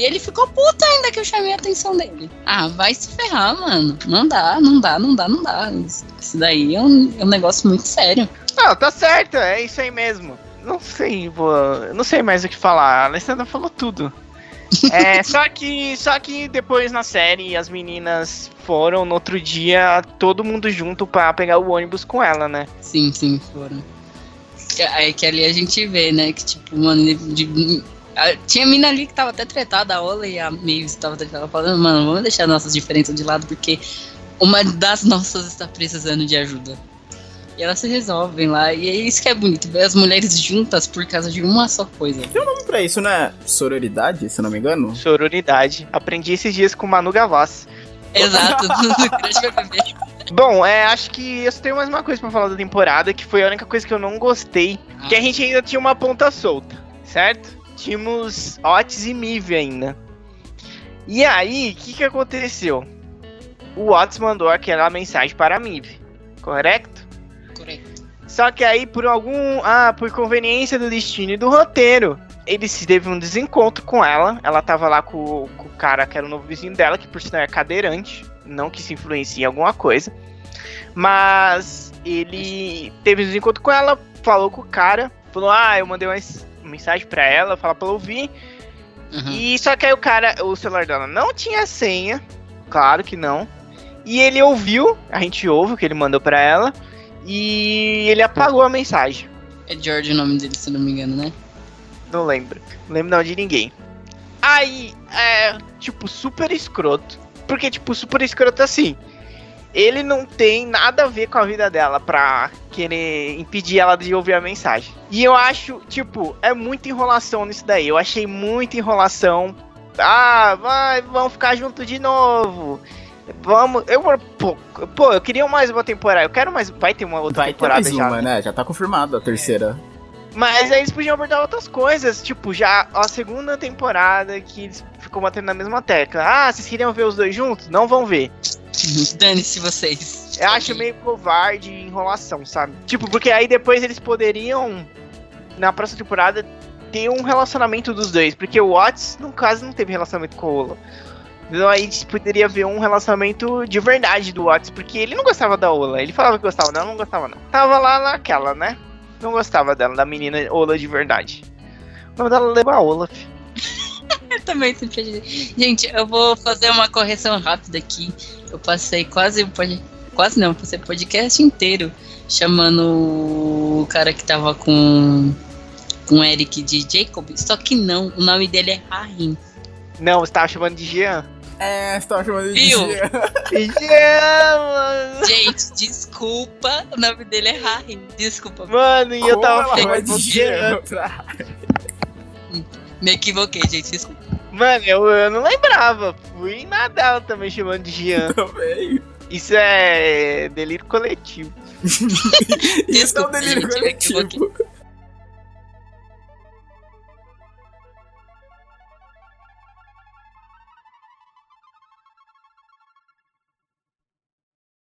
E ele ficou puto ainda que eu chamei a atenção dele. Ah, vai se ferrar, mano. Não dá, não dá, não dá, não dá. Isso daí é um, é um negócio muito sério. Ah, tá certo, é isso aí mesmo. Não sei, vou, não sei mais o que falar. A Alessandra falou tudo. (laughs) é, só que, só que depois na série as meninas foram no outro dia todo mundo junto para pegar o ônibus com ela, né? Sim, sim, foram. Aí que ali a gente vê, né, que tipo, mano, de, tinha mina ali que tava até tretada, a Ola e a Mavis tava tretada, falando, mano, vamos deixar nossas diferenças de lado, porque uma das (laughs) nossas está precisando de ajuda. E elas se resolvem lá, e é isso que é bonito, ver as mulheres juntas por causa de uma só coisa. Tem um nome pra isso, né? Sororidade, se não me engano? Sororidade. Aprendi esses dias com Manu Gavassi. Exato, (laughs) Bom, é, acho que eu tenho mais uma coisa para falar da temporada, que foi a única coisa que eu não gostei, ah. que a gente ainda tinha uma ponta solta, certo? Tínhamos Otis e Mive ainda. E aí, o que, que aconteceu? O Otis mandou aquela mensagem para a Mive, correto? Correto. Só que aí, por algum. Ah, por conveniência do destino e do roteiro, ele se teve um desencontro com ela. Ela tava lá com, com o cara que era o novo vizinho dela, que por sinal é cadeirante. Não que se influencie em alguma coisa. Mas ele teve um desencontro com ela, falou com o cara, falou: Ah, eu mandei umas mensagem para ela, falar pra ela ouvir. Uhum. E só que aí o cara, o celular dela não tinha senha, claro que não. E ele ouviu, a gente ouve o que ele mandou para ela, e ele apagou a mensagem. É George o nome dele, se não me engano, né? Não lembro. Não lembro não de ninguém. Aí, é, tipo, super escroto. Porque, tipo, super escroto assim ele não tem nada a ver com a vida dela pra querer impedir ela de ouvir a mensagem. E eu acho, tipo, é muita enrolação nisso daí. Eu achei muita enrolação. Ah, vai, vamos ficar junto de novo. Vamos, eu pô, pô, eu queria mais uma temporada. Eu quero mais, vai ter uma outra vai temporada ter mais já. Uma, né? Já tá confirmado a terceira. Mas aí eles podiam abordar outras coisas, tipo, já a segunda temporada que eles ficou batendo na mesma tecla. Ah, vocês queriam ver os dois juntos? Não vão ver. Dane-se vocês. Eu acho meio covarde e enrolação, sabe? Tipo, porque aí depois eles poderiam, na próxima temporada, ter um relacionamento dos dois. Porque o Watts, no caso, não teve relacionamento com o Ola. Então aí a gente poderia ver um relacionamento de verdade do Watts, porque ele não gostava da Ola. Ele falava que gostava dela, não gostava não. Tava lá naquela, né? Não gostava dela, da menina Ola de verdade. O nome dela a Olaf. (laughs) eu também sempre Gente, eu vou fazer uma correção rápida aqui. Eu passei quase quase não, passei o podcast inteiro chamando o cara que tava com com Eric de Jacob, só que não, o nome dele é Rahim. Não, você tava chamando de Jean. É, você tava chamando de Viu? Jean. (laughs) Jean, mano. Gente, desculpa, o nome dele é Rahim. Desculpa, Mano, e eu tava de de Jean. Me equivoquei, gente, desculpa. Mano, eu, eu não lembrava. Fui nadar também chamando de Jean. (laughs) também. Isso é delírio coletivo. (laughs) Isso é um delírio gente, coletivo.